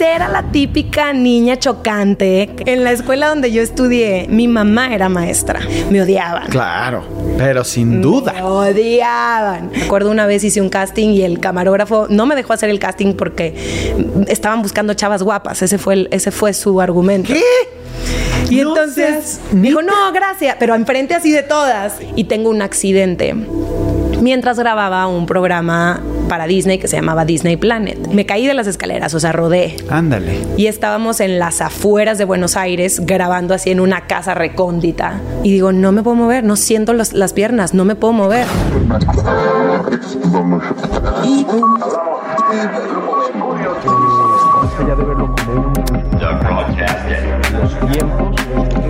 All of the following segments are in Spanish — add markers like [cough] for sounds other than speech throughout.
pues era la típica niña chocante. En la escuela donde yo estudié, mi mamá era maestra. Me odiaban. Claro, pero sin duda. Me odiaban. Me acuerdo una vez hice un casting y el camarógrafo no me dejó hacer el casting porque estaban buscando chavas guapas. Ese fue, el, ese fue su argumento. ¿Qué? Y No entonces dijo, no, gracias, pero enfrente así de todas. Y tengo un accidente mientras grababa un programa para Disney que se llamaba Disney Planet. Me caí de las escaleras, o sea, rodé. Ándale. Y estábamos en las afueras de Buenos Aires grabando así en una casa recóndita. Y digo, no me puedo mover, no siento los- las piernas, no me puedo mover.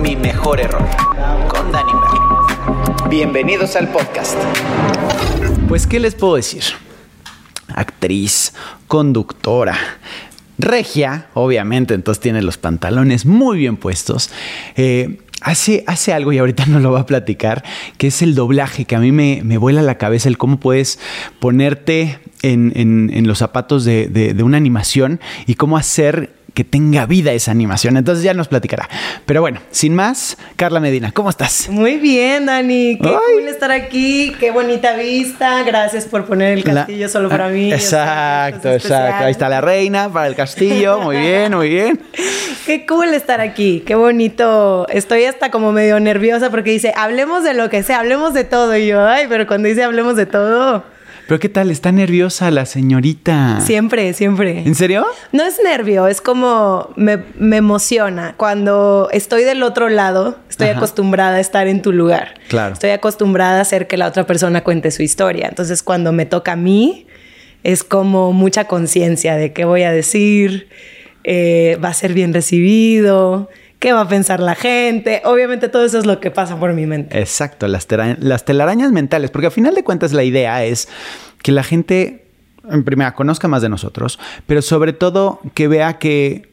Mi mejor error. Con Danny Merlo. Bienvenidos al podcast. Pues, ¿qué les puedo decir? Actriz, conductora, regia, obviamente, entonces tiene los pantalones muy bien puestos. Eh, hace, hace algo, y ahorita no lo va a platicar, que es el doblaje, que a mí me, me vuela la cabeza el cómo puedes ponerte en, en- los zapatos de- de una animación y cómo hacer que tenga vida esa animación. Entonces ya nos platicará. Pero bueno, sin más, Carla Medina, ¿cómo estás? Muy bien, Dani. Qué Ay. cool estar aquí. Qué bonita vista. Gracias por poner el La- castillo solo para Ah, mí. Exacto, exacto. Ahí está la reina para el castillo. Muy bien, muy bien. [laughs] Qué cool estar aquí, qué bonito. Estoy hasta como medio nerviosa porque dice, hablemos de lo que sea, hablemos de todo. Y yo, ay, pero cuando dice hablemos de todo, Pero ¿qué tal? Está nerviosa la señorita. siempre, siempre. ¿En serio? No es nervio, es como me, me emociona. Cuando estoy del otro lado, estoy Ajá. acostumbrada a estar en tu lugar. Claro. Estoy acostumbrada a hacer que la otra persona cuente su historia. Entonces, cuando me toca a mí, es como mucha conciencia de qué voy a decir, eh, va a ser bien recibido, qué va a pensar la gente. Obviamente, todo eso es lo que pasa por mi mente. Exacto, las, telarañas mentales. Porque al final de cuentas la idea es que la gente, en primera, conozca más de nosotros, pero sobre todo que vea que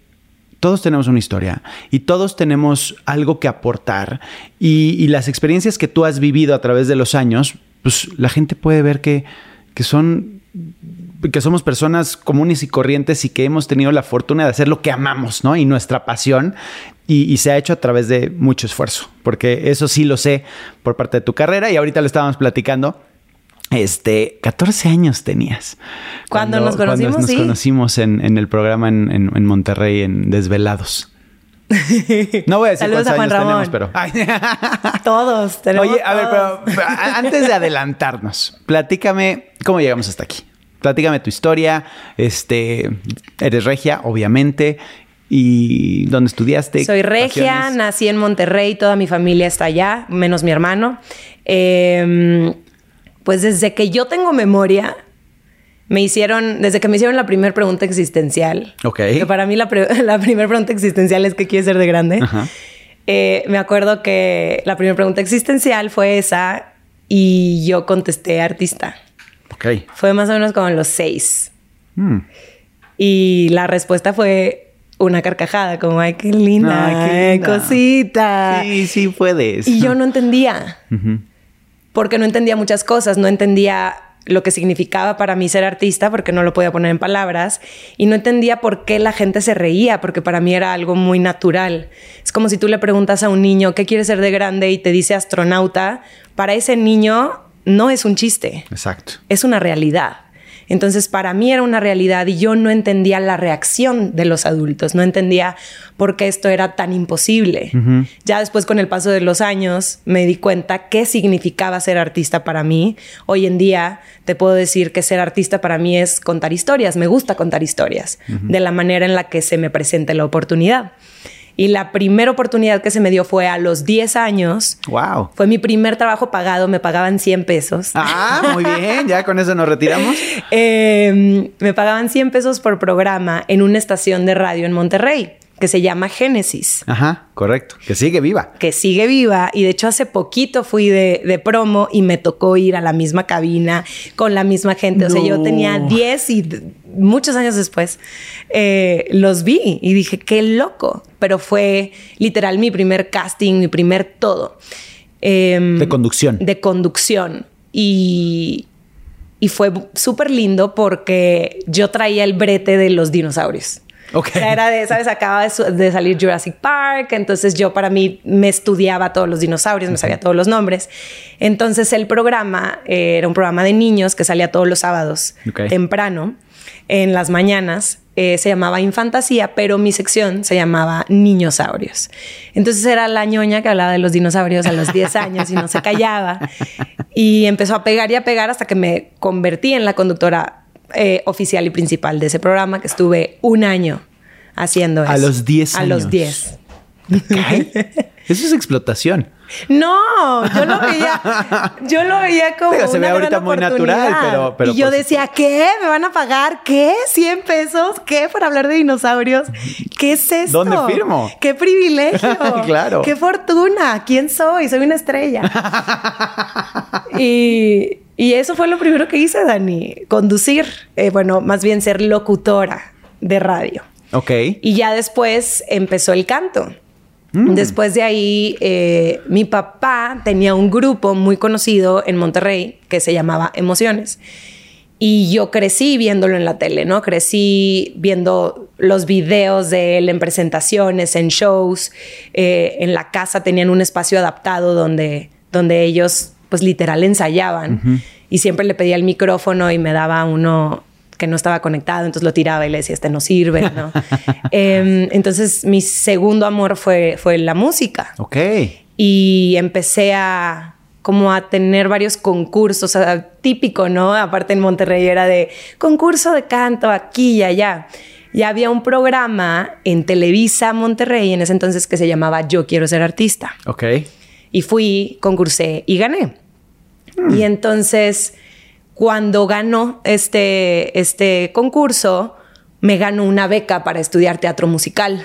todos tenemos una historia y todos tenemos algo que aportar y, y las experiencias que tú has vivido a través de los años, pues la gente puede ver que, que son que somos personas comunes y corrientes y que hemos tenido la fortuna de hacer lo que amamos, ¿no? Y nuestra pasión. Y, y se ha hecho a través de mucho esfuerzo, porque eso sí lo sé por parte de tu carrera y ahorita lo estábamos platicando. Este, 14 años tenías. Cuando nos conocimos, Cuando nos sí. conocimos en, en el programa en, en- en Monterrey, en Desvelados. [laughs] No voy a decir Saludos cuántos a Juan años Ramón. tenemos, pero... Ay. [laughs] Todos tenemos. Oye, a ver, todos. pero, antes de adelantarnos, platícame cómo llegamos hasta aquí. Platícame tu historia. Este, eres regia, obviamente. ¿Y dónde estudiaste? Soy regia, Pasiones. nací en Monterrey, toda mi familia está allá, menos mi hermano. Eh, pues desde que yo tengo memoria, me hicieron, desde que me hicieron la primera pregunta existencial, Ok. que para mí la, pre- [laughs] la primera pregunta existencial es ¿qué quieres ser de grande? Ajá. Eh, me acuerdo que la primera pregunta existencial fue esa y yo contesté artista. Ok. Fue más o menos como los seis. Mm. Y la respuesta fue una carcajada, como, ay, qué linda, Ay, qué linda. cosita. Sí, sí puedes. Y yo no entendía, porque no entendía muchas cosas, no entendía lo que significaba para mí ser artista, porque no lo podía poner en palabras, y no entendía por qué la gente se reía, porque para mí era algo muy natural. Es como si tú le preguntas a un niño, ¿qué quiere ser de grande? y te dice astronauta, para ese niño no es un chiste Exacto. es una realidad. Entonces, para mí era una realidad y yo no entendía la reacción de los adultos, no entendía por qué esto era tan imposible. Ya después, con el paso de los años, me di cuenta qué significaba ser artista para mí. Hoy en día te puedo decir que ser artista para mí es contar historias, me gusta contar historias, de la manera en la que se me presente la oportunidad. Y la primera oportunidad que se me dio fue a los 10 años. Wow. Fue mi primer trabajo pagado, me pagaban 100 pesos. Ah, muy bien. Ya con eso nos retiramos. [laughs] Eh, me pagaban 100 pesos por programa en una estación de radio en Monterrey que se llama Génesis, Ajá, correcto. Que sigue viva. que sigue viva. Y de hecho hace poquito fui de, de promo y me tocó ir a la misma cabina con la misma gente. O sea, yo tenía 10 y muchos años después eh, los vi y dije, qué loco. Pero fue literal mi primer casting, mi primer todo. Em, De conducción. de conducción. Y, y fue súper lindo porque yo traía el brete de los dinosaurios. Ok. O sea, era de, ¿sabes? Acaba de, salir Jurassic Park, entonces yo para mí me estudiaba todos los dinosaurios, me sabía todos los nombres. Entonces el programa eh, era un programa de niños que salía todos los sábados temprano, en las mañanas. eh, se llamaba Infantasía, pero mi sección se llamaba Niñosaurios. Entonces era la ñoña que hablaba de los dinosaurios a los 10 años y no se callaba. Y empezó a pegar y a pegar hasta que me convertí en la conductora eh, oficial y principal de ese programa, que estuve un año haciendo eso. A los 10 A los años. 10. ¿Qué? [laughs] Eso es explotación. No, yo lo veía, yo lo veía como Digo, se ve una ahorita gran muy natural, pero- pero y yo por decía, ¿qué? ¿Me van a pagar qué? ¿100 pesos? ¿Qué? ¿Por hablar de dinosaurios? ¿Qué es esto? ¿Dónde firmo? ¡Qué privilegio! [laughs] Claro. ¡Qué fortuna! ¿Quién soy? Soy una estrella. [laughs] y, y eso fue lo primero que hice, Dani. Conducir. Eh, bueno, más bien ser locutora de radio. Ok. Y ya después empezó el canto. Mm. Después de ahí, eh, mi papá tenía un grupo muy conocido en Monterrey que se llamaba Emociones. Y yo crecí viéndolo en la tele, ¿no? Crecí viendo los videos de él en presentaciones, en shows. Eh, en la casa tenían un espacio adaptado donde, donde ellos, pues literal, ensayaban. Y siempre le pedía el micrófono y me daba uno que no estaba conectado, entonces lo tiraba y le decía, este no sirve, ¿no? [laughs] Em, entonces, mi segundo amor fue, fue la música Ok. y empecé a como a tener varios concursos, o sea, típico, ¿no? Aparte en Monterrey era de concurso de canto aquí y allá. Y había un programa en Televisa Monterrey en ese entonces que se llamaba Yo quiero ser artista. Ok. Y fui, concursé y gané. Y entonces, cuando ganó este, este concurso, me ganó una beca para estudiar teatro musical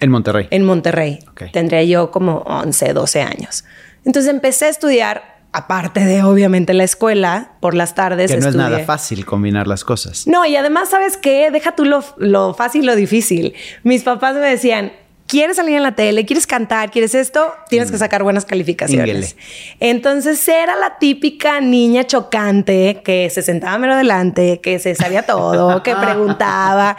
En Monterrey. en Monterrey. Tendría yo como 11, 12 años. Entonces empecé a estudiar, aparte de obviamente la escuela, por las tardes. que no es nada fácil combinar las cosas. No, y además, ¿sabes qué? Deja tú lo, lo fácil lo difícil. Mis papás me decían, ¿quieres salir en la tele? ¿Quieres cantar? ¿Quieres esto? Tienes que sacar buenas calificaciones. Entonces era la típica niña chocante que se sentaba mero delante, que se sabía todo, que [laughs] preguntaba,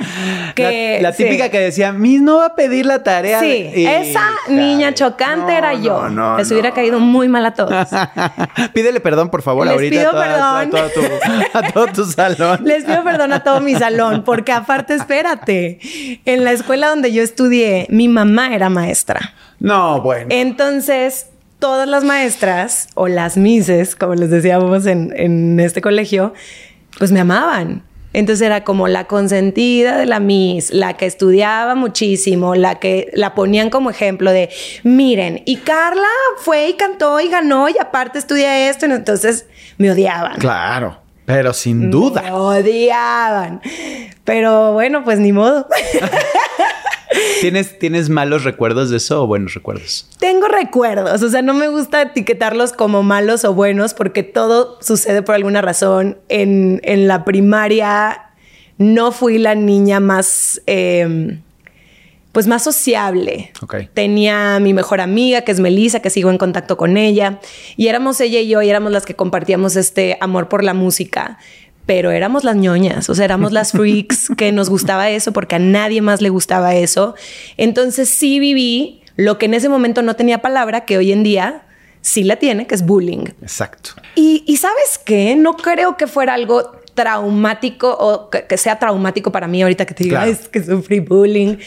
que... la, la sí. típica que decía, Miss no va a pedir la tarea. Sí, de-". esa niña chocante No, era yo. no, no, Les hubiera caído muy mal a todos. [laughs] Pídele perdón, por favor, Les ahorita pido a, toda- perdón. a todo tu, a todo tu [laughs] salón. Les pido perdón a todo mi salón, porque aparte, espérate, en la escuela donde yo estudié, mi mamá era maestra. No, bueno. Entonces, todas las maestras, o las mises, como les decíamos en, en este colegio, pues me amaban. Entonces era como la consentida de la Miss, la que estudiaba muchísimo, la que la ponían como ejemplo de, miren, y Carla fue y cantó y ganó y aparte estudia esto, entonces me odiaban. Claro, pero sin duda. Me odiaban. Pero bueno, pues ni modo. [laughs] ¿Tienes, ¿Tienes malos recuerdos de eso o buenos recuerdos? Tengo recuerdos, o sea, no me gusta etiquetarlos como malos o buenos porque todo sucede por alguna razón. En, en la primaria no fui la niña más, eh, pues más sociable. Tenía a mi mejor amiga, que es Melissa, que sigo en contacto con ella, y éramos ella y yo, y éramos las que compartíamos este amor por la música. Pero éramos las ñoñas, o sea, éramos las freaks [laughs] que nos gustaba eso porque a nadie más le gustaba eso. Entonces sí viví lo que en ese momento no tenía palabra, que hoy en día sí la tiene, que es bullying. Exacto. Y, y sabes qué, no creo que fuera algo traumático o que, que sea traumático para mí ahorita que te diga Claro. es que sufrí bullying.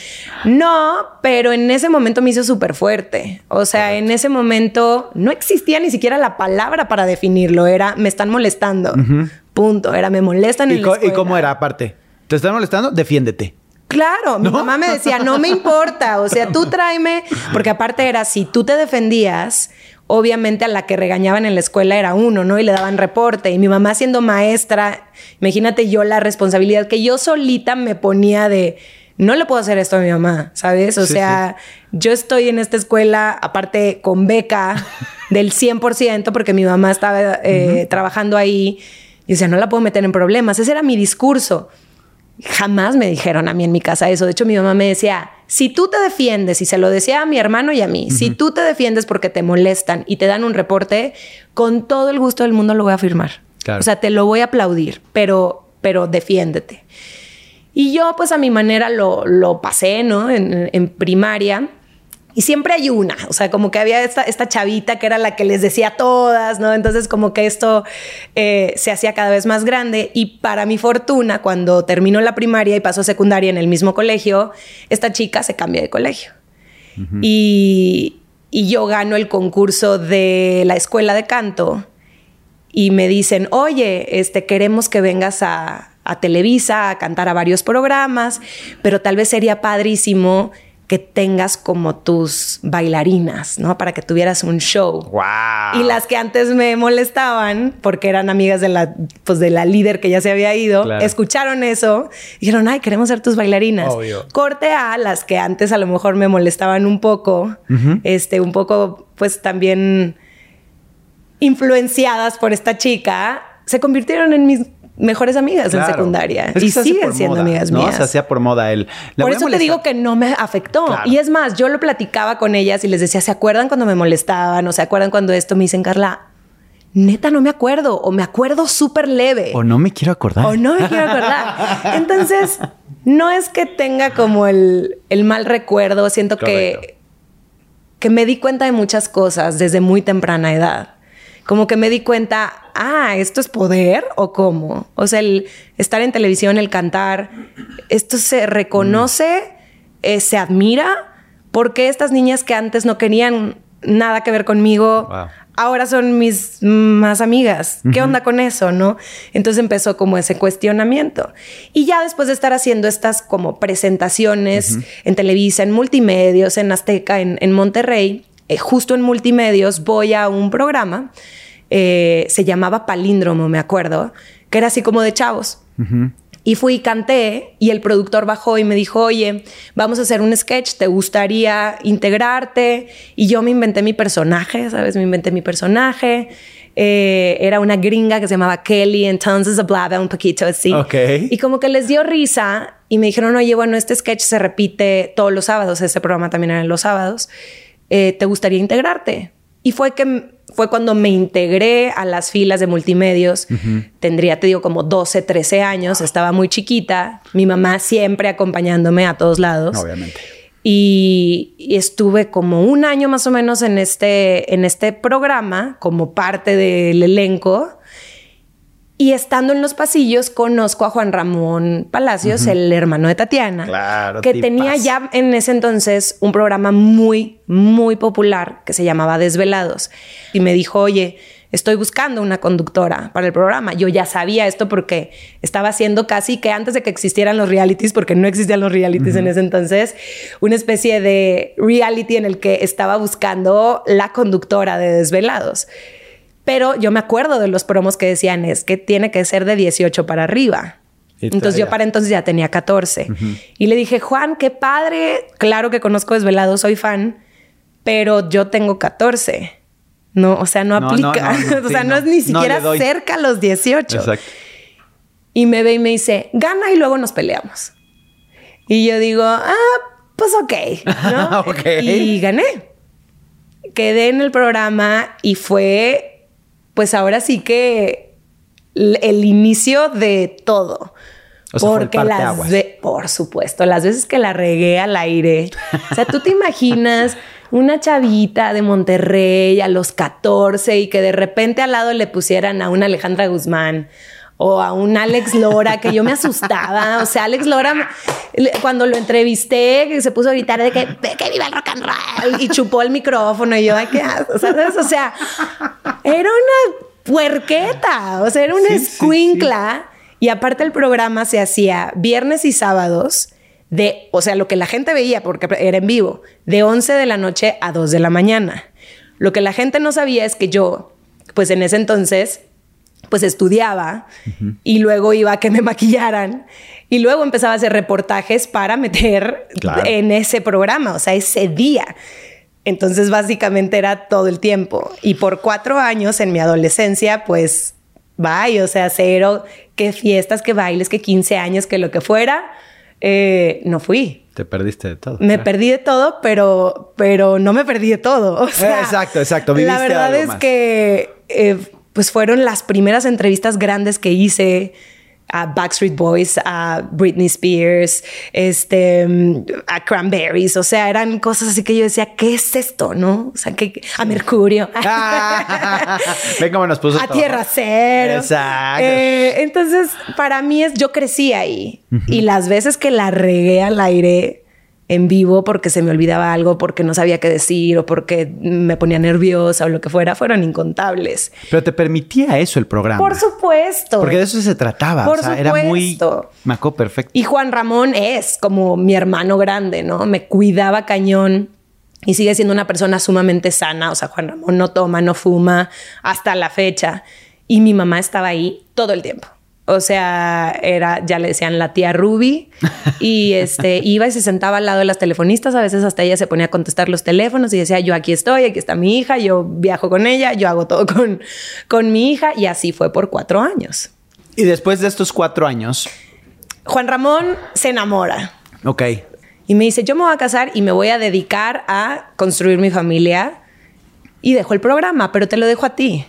No, pero en ese momento me hizo súper fuerte. O sea, en ese momento no existía ni siquiera la palabra para definirlo. Era me están molestando. Punto. Era me molestan ¿Y, la ¿Y cómo era aparte? ¿Te están molestando? Defiéndete. Claro, mi mamá me decía, no me [laughs] importa, o sea, tú tráeme, porque aparte era, si tú te defendías, obviamente a la que regañaban en la escuela era uno, ¿no? Y le daban reporte. Y mi mamá siendo maestra, imagínate yo la responsabilidad que yo solita me ponía de, no le puedo hacer esto a mi mamá, ¿sabes? O Sí, sea, yo estoy en esta escuela, aparte con beca del 100%, porque mi mamá estaba eh, trabajando ahí. Y sea, no la puedo meter en problemas. Ese era mi discurso. Jamás me dijeron a mí en mi casa eso. De hecho, mi mamá me decía, si tú te defiendes, y se lo decía a mi hermano y a mí, si tú te defiendes porque te molestan y te dan un reporte, con todo el gusto del mundo lo voy a firmar. Claro. O sea, te lo voy a aplaudir, pero, pero defiéndete. Y yo pues a mi manera lo, lo pasé, ¿no? En, en primaria. Y siempre hay una, o sea, como que había esta, esta chavita que era la que les decía todas, ¿no? Entonces como que esto eh, se hacía cada vez más grande y para mi fortuna, cuando terminó la primaria y pasó secundaria en el mismo colegio, esta chica se cambia de colegio. y, y yo gano el concurso de la escuela de canto y me dicen, oye, este, queremos que vengas a, a Televisa a cantar a varios programas, pero tal vez sería padrísimo que tengas como tus bailarinas, ¿no? Para que tuvieras un show. Wow. Y las que antes me molestaban, porque eran amigas de la, pues de la líder que ya se había ido, Claro. escucharon eso y dijeron, ay, queremos ser tus bailarinas. Obvio. Corte a las que antes a lo mejor me molestaban un poco, este, un poco, pues también influenciadas por esta chica, se convirtieron en mis mejores amigas en secundaria Es que y siguen siendo moda, amigas ¿no? mías. Se hacía por moda la Por eso te digo que no me afectó. Claro. Y es más, yo lo platicaba con ellas y les decía, ¿se acuerdan cuando me molestaban? ¿O se acuerdan cuando esto? Me dicen, Carla, neta no me acuerdo. O me acuerdo súper leve. O no me quiero acordar. O no me quiero acordar. [laughs] Entonces, no es que tenga como el, el mal recuerdo. Siento Correcto. que, que me di cuenta de muchas cosas desde muy temprana edad. Como que me di cuenta, ah, ¿esto es poder o cómo? O sea, el estar en televisión, el cantar, esto se reconoce, eh, se admira, porque estas niñas que antes no querían nada que ver conmigo, Wow. ahora son mis más amigas. ¿Qué onda con eso, no? Entonces empezó como ese cuestionamiento. Y ya después de estar haciendo estas como presentaciones en Televisa, en multimedios, en Azteca, en, en Monterrey, eh, justo en multimedios voy a un programa, eh, se llamaba Palíndromo, me acuerdo, que era así como de chavos. Y fui y canté y el productor bajó y me dijo, oye, vamos a hacer un sketch, ¿te gustaría integrarte? Y yo me inventé mi personaje, ¿sabes? Me inventé mi personaje. Eh, era una gringa que se llamaba Kelly, entonces hablaba un poquito así. Y como que les dio risa y me dijeron, oye, bueno, este sketch se repite todos los sábados, este programa también era los sábados, Eh, ¿te gustaría integrarte? Y fue que fue cuando me integré a las filas de multimedios. Tendría, te digo, como 12, 13 años, estaba muy chiquita, mi mamá siempre acompañándome a todos lados. Obviamente. Y, y estuve como un año más o menos en este, en este programa como parte del elenco. Y estando en los pasillos, conozco a Juan Ramón Palacios, el hermano de Tatiana, Claro, que tenía ya en ese entonces un programa muy, muy popular que se llamaba Desvelados. Y me dijo, oye, estoy buscando una conductora para el programa. Yo ya sabía esto porque estaba haciendo casi que antes de que existieran los realities, porque no existían los realities en ese entonces, una especie de reality en el que estaba buscando la conductora de Desvelados. Pero yo me acuerdo de los promos que decían es que tiene que ser de 18 para arriba. Entonces yo para entonces ya tenía 14. Y le dije, Juan, qué padre. Claro que conozco Desvelado, soy fan, pero yo tengo 14. No, o sea, no No, aplica. no, [laughs] o sea, sí, no, es ni siquiera cerca a los 18. Exacto. Y me ve y me dice, gana y luego nos peleamos. Y yo digo, ah, pues ok. ¿no? [laughs] Ok. Y gané. Quedé en el programa y fue, pues ahora sí que el inicio de todo. O sea, fue el Porque las por supuesto, las veces que la regué al aire. O sea, tú te imaginas [laughs] una chavita de Monterrey a los 14 y que de repente al lado le pusieran a una Alejandra Guzmán o a un Alex Lora, que yo me asustaba. O sea, Alex Lora, cuando lo entrevisté, que se puso a gritar de que, de que viva el rock and roll y chupó el micrófono y yo, qué asco", ¿sabes? O sea, era una puerqueta, o sea, era una Sí, sí, sí. escuincla. Y aparte el programa se hacía viernes y sábados de, o sea, lo que la gente veía, porque era en vivo, de 11 de la noche a 2 de la mañana. Lo que la gente no sabía es que yo, pues en ese entonces, pues estudiaba y luego iba a que me maquillaran y luego empezaba a hacer reportajes para meter Claro. en ese programa, o sea, ese día. Entonces básicamente era todo el tiempo. Y por cuatro años en mi adolescencia, pues, bye, o sea, cero, que fiestas, que bailes, que 15 años, que lo que fuera, eh, no fui. Te perdiste de todo. Me Claro. perdí de todo, pero, pero no me perdí de todo. O sea, Exacto, exacto. La Viviste verdad algo es más. que eh, pues fueron las primeras entrevistas grandes que hice. a Backstreet Boys, a Britney Spears, este, a Cranberries, o sea, eran cosas así que yo decía, ¿qué es esto? ¿No? O sea, que a Mercurio. [laughs] Ven cómo nos puso A Tierra Cero. Exacto. Eh, entonces, para mí es, yo crecí ahí y las veces que la regué al aire, en vivo porque se me olvidaba algo, porque no sabía qué decir o porque me ponía nerviosa o lo que fuera, fueron incontables. Pero te permitía eso el programa. Por supuesto. Porque de eso se trataba. Por o sea, era muy. Maco perfecto. Y Juan Ramón es como mi hermano grande, ¿no? Me cuidaba cañón y sigue siendo una persona sumamente sana. O sea, Juan Ramón no toma, no fuma hasta la fecha. Y mi mamá estaba ahí todo el tiempo. O sea, era, ya le decían la tía Ruby y este [laughs] iba y se sentaba al lado de las telefonistas. A veces hasta ella se ponía a contestar los teléfonos y decía, yo aquí estoy, aquí está mi hija, yo viajo con ella, yo hago todo con, con mi hija. Y así fue por cuatro años. Y después de estos cuatro años. Juan Ramón se enamora. Ok. Y me dice, yo me voy a casar y me voy a dedicar a construir mi familia. Y dejo el programa, pero te lo dejo a ti.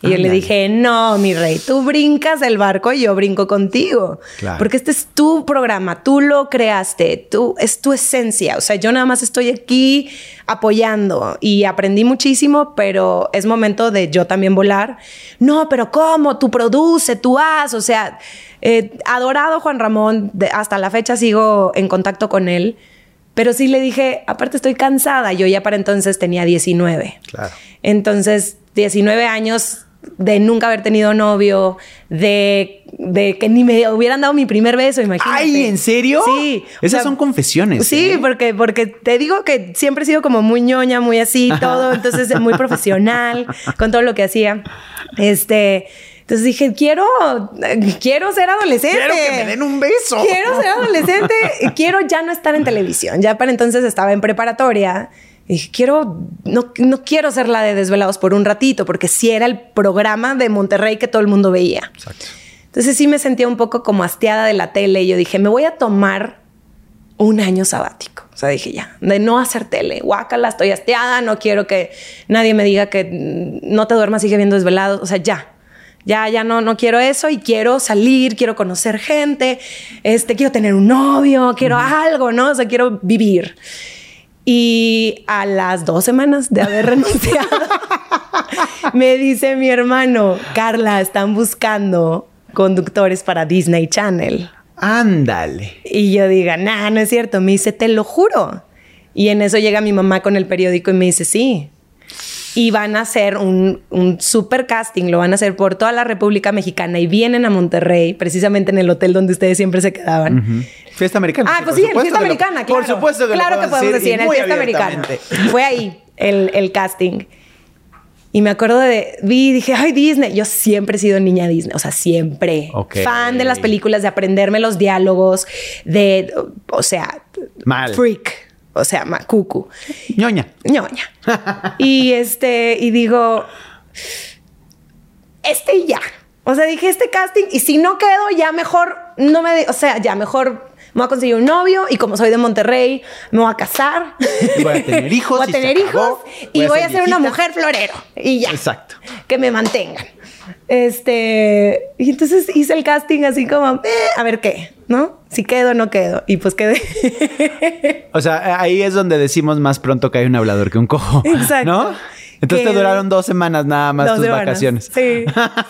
Y yo le dije, no, mi rey, tú brincas el barco y yo brinco contigo. Porque este es tu programa, tú lo creaste, tú, es tu esencia. O sea, yo nada más estoy aquí apoyando y aprendí muchísimo, pero es momento de yo también volar. No, pero ¿cómo? Tú produce, tú haz. O sea, eh, adorado Juan Ramón, hasta la fecha sigo en contacto con él. Pero sí le dije, aparte estoy cansada, yo ya para entonces tenía 19. Claro. Entonces, 19 años de nunca haber tenido novio, de, de, que ni me hubieran dado mi primer beso, imagínate. ¡Ay, en serio! Sí. Esas son confesiones. Sí, ¿eh? porque, porque te digo que siempre he sido como muy ñoña, muy así, todo, entonces muy profesional con todo lo que hacía. Este. Entonces dije, quiero, quiero ser adolescente. Quiero que me den un beso. Quiero ser adolescente. quiero ya no estar en televisión. Ya para entonces estaba en preparatoria. Y dije, quiero, no, no quiero ser la de Desvelados por un ratito, porque sí era el programa de Monterrey que todo el mundo veía. Exacto. Entonces sí me sentía un poco como hastiada de la tele y yo dije, me voy a tomar un año sabático. O sea, dije ya, de no hacer tele. Guácala, estoy hastiada, no quiero que nadie me diga que no te duermas, sigue viendo desvelados. O sea, ya, ya, ya no, no quiero eso y quiero salir, quiero conocer gente, este, quiero tener un novio, quiero algo, ¿no? O sea, quiero vivir. Y a las dos semanas de haber [laughs] renunciado, me dice mi hermano, Carla, están buscando conductores para Disney Channel. Ándale. Y yo diga, nah, no es cierto. Me dice, te lo juro. Y en eso llega mi mamá con el periódico y me dice, sí. Y van a hacer un, un super casting, lo van a hacer por toda la República Mexicana y vienen a Monterrey, precisamente en el hotel donde ustedes siempre se quedaban. Fiesta americana. Ah, pues sí, en fiesta americana, claro. Por supuesto que Claro lo que podemos decir, en el fiesta americana. Fue ahí el, el casting. Y me acuerdo de, vi y dije, ay, Disney. Yo siempre he sido niña Disney, o sea, siempre. Fan de las películas, de aprenderme los diálogos, de, o sea, Mal. freak, o sea, ma- cucu, ñoña. ñoña. y este, y digo, este y ya. O sea, dije este casting y si no quedo, ya mejor, no me, o sea, ya mejor me voy a conseguir un novio y como soy de Monterrey, me voy a casar. Y voy a tener hijos Voy a tener hijos acabó. y voy, a ser una mujer florero. Y ya. Exacto. Que me mantengan. Este, y entonces hice el casting así como, eh, a ver qué, ¿no? Si quedo o no quedo. Y pues quedé. O sea, ahí es donde decimos más pronto que hay un hablador que un cojo. [laughs] Exacto. ¿No? Entonces Que- te duraron dos semanas nada más tus semanas. vacaciones. Sí,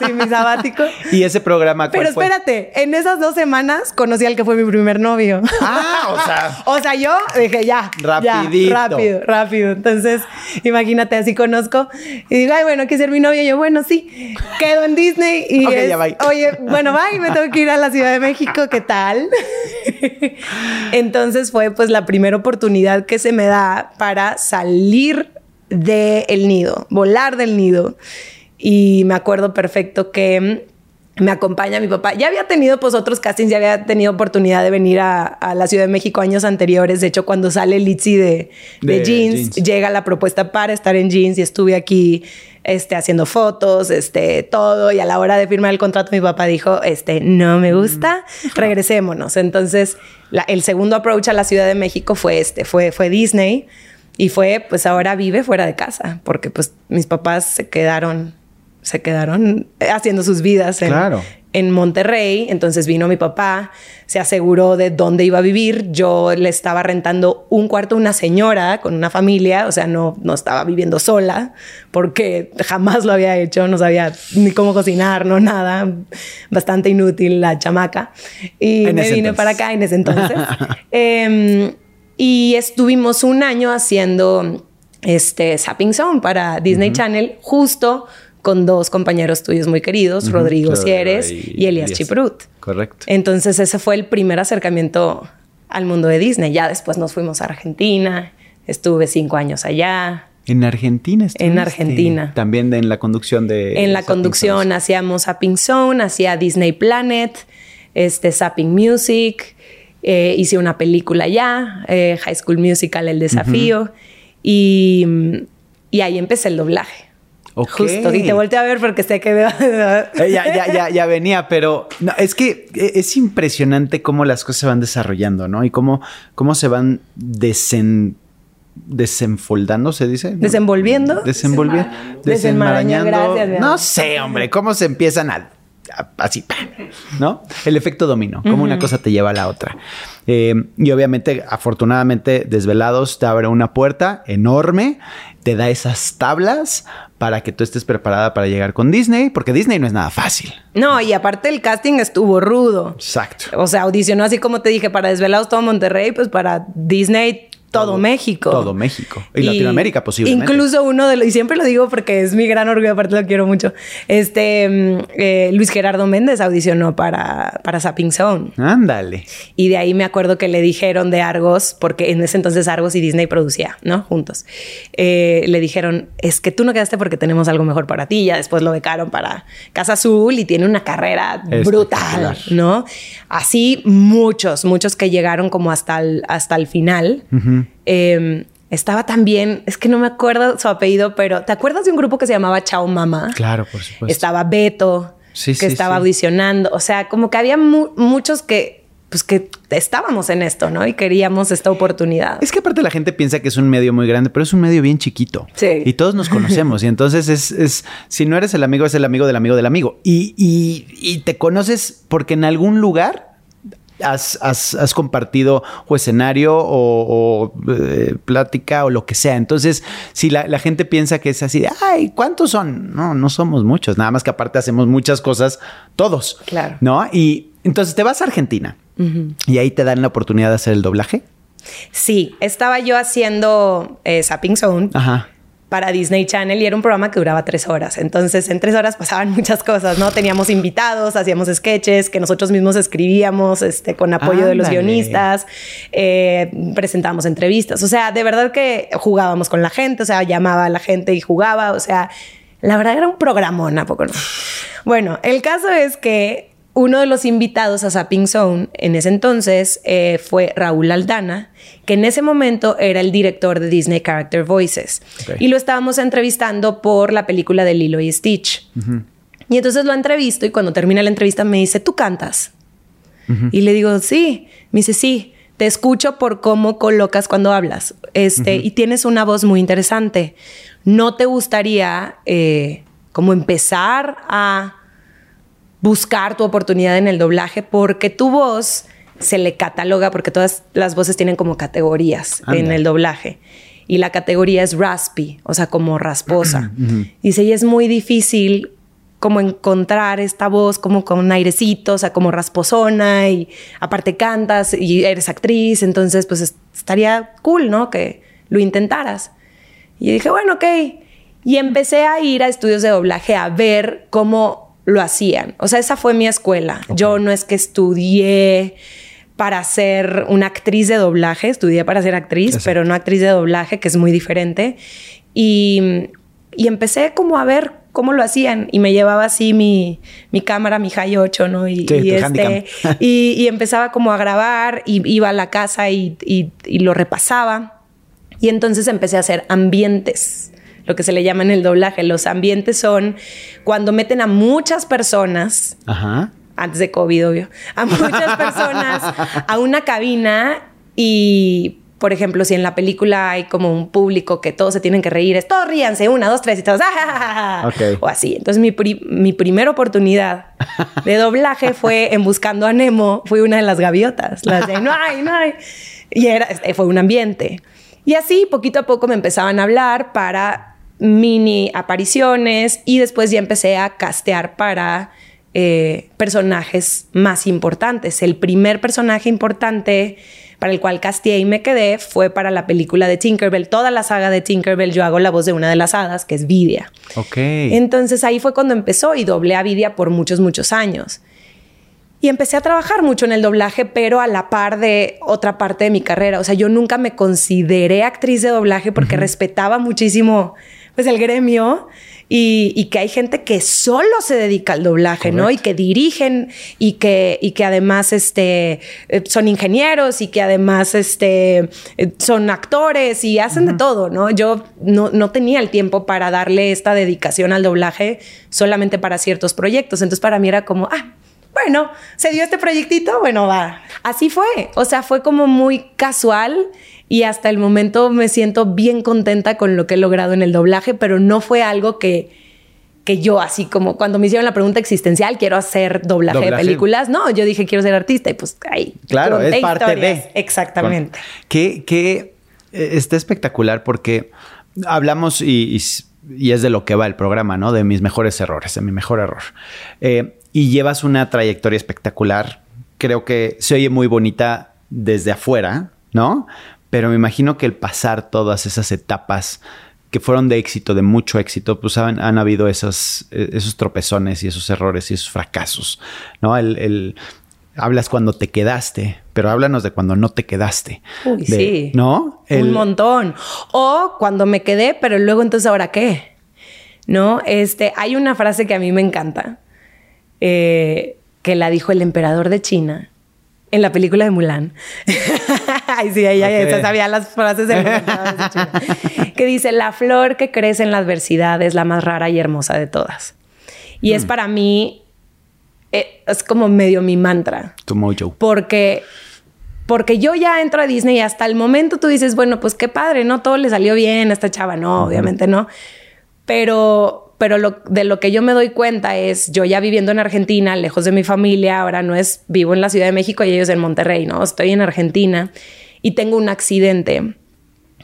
sí, mi sabático. [laughs] y ese programa, ¿cuál Pero fue? espérate, en esas dos semanas conocí al que fue mi primer novio. Ah, o sea. [laughs] O sea, yo dije ya. Rapidito. Ya, rápido, rápido. Entonces, imagínate, así conozco. Y digo, ay, bueno, ¿quieres ser mi novio? Y yo, bueno, sí. Quedo en Disney y Ok, es, ya, bye. oye, bueno, bye, me tengo que ir a la Ciudad de México, ¿qué tal? [laughs] Entonces fue pues la primera oportunidad que se me da para salir del nido, volar del nido. Y me acuerdo perfecto que me acompaña mi papá. Ya había tenido pues otros castings, ya había tenido oportunidad de venir a, a la Ciudad de México años anteriores. De hecho, cuando sale Litzy de, de, De jeans, Jeans. llega la propuesta para estar en jeans y estuve aquí este, haciendo fotos, este, todo. Y a la hora de firmar el contrato, mi papá dijo, este, no me gusta, regresémonos. Entonces, la- el segundo approach a la Ciudad de México fue este, fue, fue Disney. Y fue, pues ahora vive fuera de casa, porque pues mis papás se quedaron se quedaron haciendo sus vidas en, Claro. en Monterrey. Entonces vino mi papá, se aseguró de dónde iba a vivir. Yo le estaba rentando un cuarto a una señora con una familia, o sea, no, no estaba viviendo sola porque jamás lo había hecho, no sabía ni cómo cocinar, no nada. Bastante inútil la chamaca. Y En me vine entonces. para acá en ese entonces. [laughs] Em, y estuvimos un año haciendo este Zapping Zone para Disney Channel, justo con dos compañeros tuyos muy queridos, Rodrigo Claro, Sieres y- y, Elias Elías. Chiprut. Correcto. Entonces ese fue el primer acercamiento al mundo de Disney. Ya después nos fuimos a Argentina, estuve cinco años allá. En Argentina estuviste. En Argentina. También en la conducción de... En la Zapping conducción Zones. hacíamos Zapping Zone, hacía Disney Planet, este Zapping Music, eh, hice una película ya, eh, High School Musical, El Desafío, y, y ahí empecé el doblaje. Ok. Justo, y te volteé a ver porque sé que veo... [laughs] Eh, ya, ya, ya, ya venía, pero no, es que eh, es impresionante cómo las cosas se van desarrollando, ¿no? Y cómo, cómo se van desen, desenfoldando, ¿se dice? ¿No? ¿Desenvolviendo? Desenvolviendo. Desenmarañando. Gracias. No sé, hombre, cómo se empiezan a... Así, ¡pam! ¿no? El efecto dominó, como una cosa te lleva a la otra. Eh, y obviamente, afortunadamente, Desvelados te abre una puerta enorme, te da esas tablas para que tú estés preparada para llegar con Disney, porque Disney no es nada fácil. No, y aparte el casting estuvo rudo. Exacto. O sea, audicionó así como te dije, para Desvelados todo Monterrey, pues para Disney todo, México. Todo México. Y, Latinoamérica posiblemente. Incluso uno de los, y siempre lo digo porque es mi gran orgullo, aparte lo quiero mucho. Este mm, eh, Luis Gerardo Méndez audicionó para, para Zapping Zone. Ándale. Y de ahí me acuerdo que le dijeron de Argos, porque en ese entonces Argos y Disney producía, ¿no? Juntos. Eh, le dijeron, es que tú no quedaste porque tenemos algo mejor para ti. Ya después lo becaron para Casa Azul y tiene una carrera brutal. ¿no? Así muchos, muchos que llegaron como hasta el, hasta el final. Eh, estaba también, es que no me acuerdo su apellido, pero ¿te acuerdas de un grupo que se llamaba Chao Mamá? Claro, por supuesto. Estaba Beto, Sí, que sí, estaba sí. audicionando. O sea, como que había mu- muchos que, pues que estábamos en esto, ¿no? Y queríamos esta oportunidad. Es que aparte la gente piensa que es un medio muy grande, pero es un medio bien chiquito. Sí. Y todos nos conocemos. y entonces es, es, si no eres el amigo, es el amigo del amigo del amigo. Y, y, y te conoces porque en algún lugar has, has, has compartido o escenario o, o, eh, plática o lo que sea. Entonces, si la, la gente piensa que es así de, ay, ¿cuántos son? No, no somos muchos. Nada más que aparte hacemos muchas cosas todos. Claro. ¿No? Y entonces te vas a Argentina y ahí te dan la oportunidad de hacer el doblaje. Sí, estaba yo haciendo eh, Zapping Zone Ajá. Para Disney Channel y era un programa que duraba tres horas. Entonces, en tres horas pasaban [laughs] muchas cosas, ¿no? Teníamos invitados, hacíamos sketches que nosotros mismos escribíamos este, con apoyo de los guionistas, eh, presentábamos entrevistas. O sea, de verdad que jugábamos con la gente, o sea, llamaba a la gente y jugaba. O sea, la verdad era un programón, ¿a poco no? Bueno, el caso es que uno de los invitados a Zapping Zone en ese entonces eh, fue Raúl Aldana, que en ese momento era el director de Disney Character Voices. Y lo estábamos entrevistando por la película de Lilo y Stitch. Y entonces lo entrevisto y cuando termina la entrevista me dice, ¿tú cantas? Y le digo, sí. Me dice, sí, te escucho por cómo colocas cuando hablas. Este, Y tienes una voz muy interesante. ¿No te gustaría eh, como empezar a buscar tu oportunidad en el doblaje? Porque tu voz se le cataloga, porque todas las voces tienen como categorías en el doblaje. Y la categoría es raspy, o sea, como rasposa. [clears throat] Dice, y es muy difícil como encontrar esta voz como con un airecito, o sea, como rasposona y aparte cantas y eres actriz, entonces pues es- estaría cool, ¿no? Que lo intentaras. Y yo dije, bueno, ok. Y empecé a ir a estudios de doblaje a ver cómo lo hacían. O sea, esa fue mi escuela. Yo no es que estudié para ser una actriz de doblaje, estudié para ser actriz, Exacto. pero no actriz de doblaje, que es muy diferente. Y, y empecé como a ver cómo lo hacían y me llevaba así mi, mi cámara, mi High 8, ¿no? Y, Sí, y tu este, [laughs] y, y empezaba como a grabar y iba a la casa y lo repasaba. Y entonces empecé a hacer ambientes, lo que se le llama en el doblaje. Los ambientes son cuando meten a muchas personas Ajá. antes de COVID, obvio, a muchas personas a una cabina y por ejemplo, si en la película hay como un público que todos se tienen que reír, es todos ríanse, una, dos, tres y todos, ¡ah, Ok. o así. Entonces, mi, pri- mi primera oportunidad de doblaje fue en Buscando a Nemo, fui una de las gaviotas, las de no hay, no hay. Y era, este, fue un ambiente. Y así, poquito a poco me empezaban a hablar para mini apariciones y después ya empecé a castear para eh, personajes más importantes. El primer personaje importante para el cual casteé y me quedé fue para la película de Tinkerbell. Toda la saga de Tinkerbell yo hago la voz de una de las hadas, que es Vidia. Ok. Entonces ahí fue cuando empezó y doblé a Vidia por muchos, muchos años. Y empecé a trabajar mucho en el doblaje, pero a la par de otra parte de mi carrera. O sea, yo nunca me consideré actriz de doblaje porque respetaba muchísimo pues el gremio y, y que hay gente que solo se dedica al doblaje, ¿no? Y que dirigen y que, y que además este, eh, son ingenieros y que además este, eh, son actores y hacen de todo, ¿no? Yo no, no tenía el tiempo para darle esta dedicación al doblaje solamente para ciertos proyectos. Entonces para mí era como, ah, bueno, se dio este proyectito, bueno, va. Así fue. O sea, fue como muy casual y hasta el momento me siento bien contenta con lo que he logrado en el doblaje, pero no fue algo que, que yo así como cuando me hicieron la pregunta existencial, quiero hacer doblaje, de películas. No, yo dije quiero ser artista y pues ahí. Claro, es parte historias. de. Exactamente. Que, que eh, está espectacular porque hablamos y, y, y es de lo que va el programa, ¿no? De mis mejores errores, de mi mejor error. Eh, y llevas una trayectoria espectacular. Creo que se oye muy bonita desde afuera, ¿no? Pero me imagino que el pasar todas esas etapas que fueron de éxito, de mucho éxito, pues han, han habido esos, eh, esos tropezones y esos errores y esos fracasos, ¿no? El, el- hablas cuando te quedaste, pero háblanos de cuando no te quedaste. Uy, De- sí. ¿No? Un montón. O cuando me quedé, pero luego entonces ahora qué. ¿No? Este, hay una frase que a mí me encanta, eh, que la dijo el emperador de China en la película de Mulan. [laughs] [laughs] Ay, sí, ella se sabía las frases de que dice, la flor que crece en la adversidad es la más rara y hermosa de todas. Y Mm. es para mí, eh, es como medio mi mantra Tu mojo. porque porque yo ya entro a Disney y hasta el momento tú dices, bueno, pues qué padre, no todo le salió bien a esta chava, no, obviamente no. Pero pero lo, de lo que yo me doy cuenta es yo ya viviendo en Argentina, lejos de mi familia, ahora no es vivo en la Ciudad de México y ellos en Monterrey, ¿no? Estoy en Argentina y tengo un accidente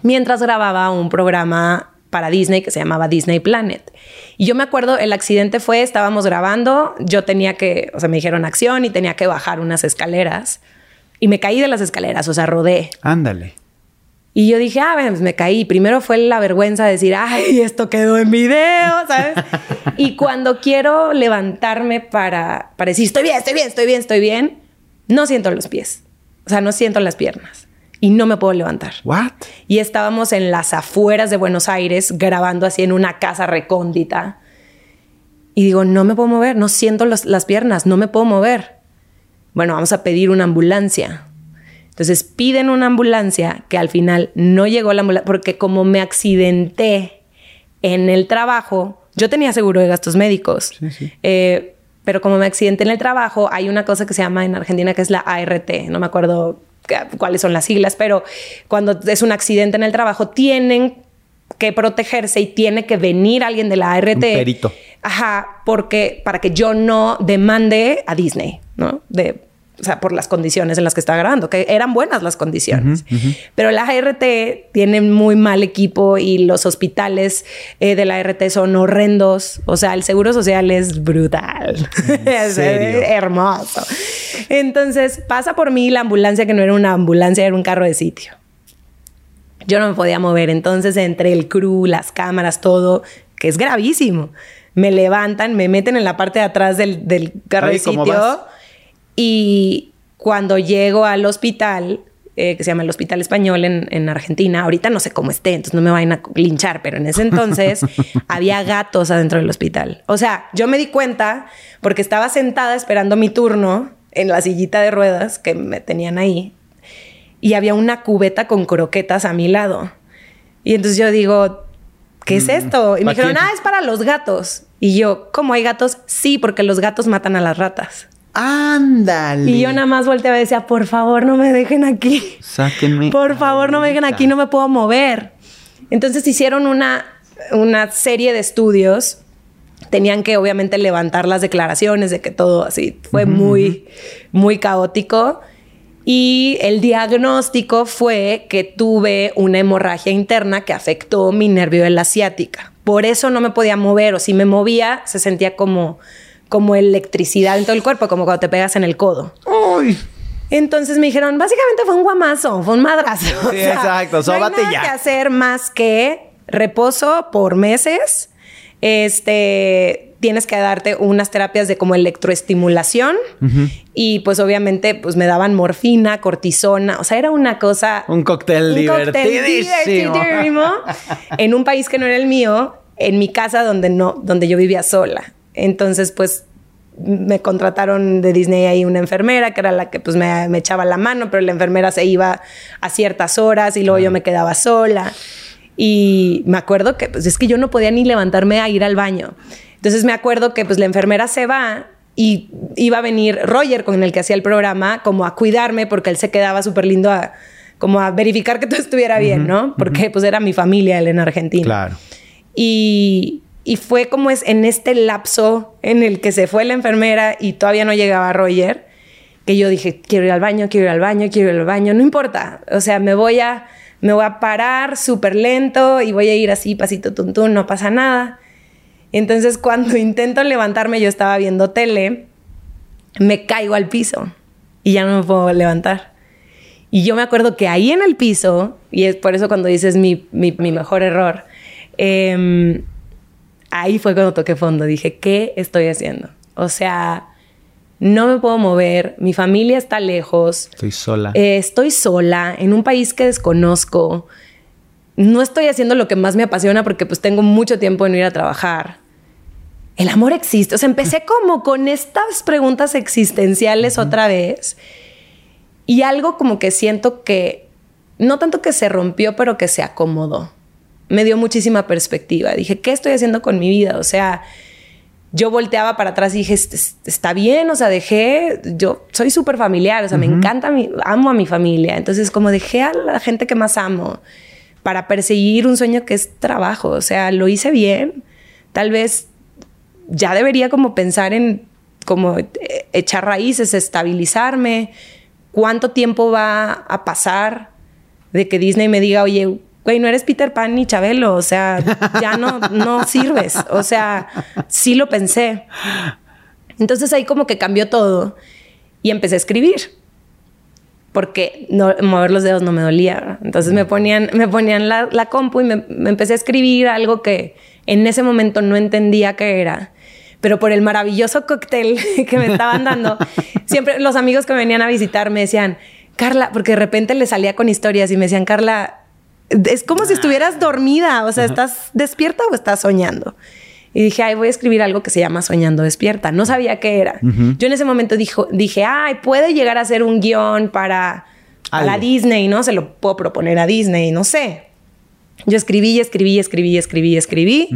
mientras grababa un programa para Disney que se llamaba Disney Planet. Y yo me acuerdo, el accidente fue, estábamos grabando, yo tenía que, o sea, me dijeron acción y tenía que bajar unas escaleras y me caí de las escaleras, o sea, rodé. Ándale. Y yo dije, ah, pues me caí. Primero fue la vergüenza de decir, ay, esto quedó en video, ¿sabes? [laughs] y cuando quiero levantarme para, para decir, estoy bien, estoy bien, estoy bien, estoy bien, no siento los pies. O sea, no siento las piernas. Y no me puedo levantar. What? Y estábamos en las afueras de Buenos Aires grabando así en una casa recóndita. Y digo, no me puedo mover, no siento los- las piernas, no me puedo mover. Bueno, vamos a pedir una ambulancia. Entonces piden una ambulancia que al final no llegó la ambulancia porque como me accidenté en el trabajo, yo tenía seguro de gastos médicos. Eh, pero como me accidenté en el trabajo, hay una cosa que se llama en Argentina que es la ART. No me acuerdo cuáles son las siglas, pero cuando es un accidente en el trabajo, tienen que protegerse y tiene que venir alguien de la ART. Un perito. Ajá, porque para que yo no demande a Disney, ¿no? De, o sea, por las condiciones en las que estaba grabando, que eran buenas las condiciones. Pero la ART tiene muy mal equipo y los hospitales eh, de la ART son horrendos. O sea, el seguro social es brutal. [laughs] es serio? hermoso. Entonces pasa por mí la ambulancia, que no era una ambulancia, era un carro de sitio. Yo no me podía mover. Entonces, entre el crew, las cámaras, todo, que es gravísimo, me levantan, me meten en la parte de atrás del, del carro Ay, de ¿cómo sitio. Y cuando llego al hospital, eh, que se llama el Hospital Español en, en Argentina, ahorita no sé cómo esté, entonces no me vayan a linchar, pero en ese entonces [laughs] había gatos adentro del hospital. O sea, yo me di cuenta porque estaba sentada esperando mi turno en la sillita de ruedas que me tenían ahí y había una cubeta con croquetas a mi lado. Y entonces yo digo, ¿qué es esto? Y me ¿Para dijeron, ah, es para los gatos. Y yo, ¿cómo hay gatos? Sí, porque los gatos matan a las ratas. Ándale. Y yo nada más volteaba y decía, por favor, no me dejen aquí. Sáquenme. Por favor, no me dejen aquí, no me puedo mover. Entonces hicieron una, una serie de estudios. Tenían que obviamente levantar las declaraciones de que todo así fue muy, muy caótico. Y el diagnóstico fue que tuve una hemorragia interna que afectó mi nervio de la asiática. Por eso no me podía mover o si me movía se sentía como como electricidad en todo el cuerpo, como cuando te pegas en el codo. Uy. Entonces me dijeron, básicamente fue un guamazo, fue un madrazo. Sí, [laughs] exacto, sóbate no hay nada ya. que hacer más que reposo por meses. Este, tienes que darte unas terapias de como electroestimulación y pues obviamente pues me daban morfina, cortisona, o sea, era una cosa Un cóctel un cóctel divertidísimo [laughs] en un país que no era el mío, en mi casa donde no donde yo vivía sola. Entonces, pues me contrataron de Disney ahí una enfermera que era la que pues me, me echaba la mano, pero la enfermera se iba a ciertas horas y luego yo me quedaba sola. Y me acuerdo que pues es que yo no podía ni levantarme a ir al baño. Entonces me acuerdo que pues la enfermera se va y iba a venir Roger con el que hacía el programa como a cuidarme porque él se quedaba súper lindo a como a verificar que todo estuviera bien, ¿no? Porque pues era mi familia él en Argentina. Claro. Y, y fue como es en este lapso en el que se fue la enfermera y todavía no llegaba Roger, que yo dije, quiero ir al baño, quiero ir al baño, quiero ir al baño, no importa, o sea, me voy a, me voy a parar súper lento y voy a ir así, pasito tuntún, no pasa nada. Entonces cuando [laughs] intento levantarme, yo estaba viendo tele, me caigo al piso y ya no me puedo levantar. Y yo me acuerdo que ahí en el piso, y es por eso cuando dices mi, mi, mi mejor error, eh, ahí fue cuando toqué fondo. Dije, ¿qué estoy haciendo? O sea, no me puedo mover, mi familia está lejos, Estoy sola. eh, estoy sola en un país que desconozco. No estoy haciendo lo que más me apasiona porque pues tengo mucho tiempo en ir a trabajar. El amor existe. O sea, empecé [laughs] como con estas preguntas existenciales otra vez. Y algo como que siento que, no tanto que se rompió, pero que se acomodó. Me dio muchísima perspectiva. Dije, ¿qué estoy haciendo con mi vida? O sea, yo volteaba para atrás y dije, "Est- est- está bien, o sea, dejé, yo soy súper familiar, o sea, me encanta, mi, amo a mi familia. Entonces, como dejé a la gente que más amo para perseguir un sueño que es trabajo, o sea, lo hice bien. Tal vez ya debería como pensar en como eh, echar raíces, estabilizarme. ¿Cuánto tiempo va a pasar de que Disney me diga, oye, güey, no eres Peter Pan ni Chabelo, o sea, ya no, no sirves. O sea, sí lo pensé. Entonces ahí como que cambió todo y empecé a escribir. Porque no, mover los dedos no me dolía. Entonces me ponían, me ponían la, la compu y me, me empecé a escribir algo que en ese momento no entendía qué era. Pero por el maravilloso cóctel [laughs] que me estaban dando, siempre los amigos que venían a visitar me decían, Carla, porque de repente le salía con historias y me decían, Carla, es como si estuvieras dormida, o sea, ¿estás despierta o estás soñando? Y dije, ay, voy a escribir algo que se llama Soñando Despierta. No sabía qué era. Yo en ese momento dijo, dije, ay, puede llegar a ser un guion para, para Algo. Disney, ¿no? Se lo puedo proponer a Disney, no sé. Yo escribí, escribí, escribí, escribí, escribí.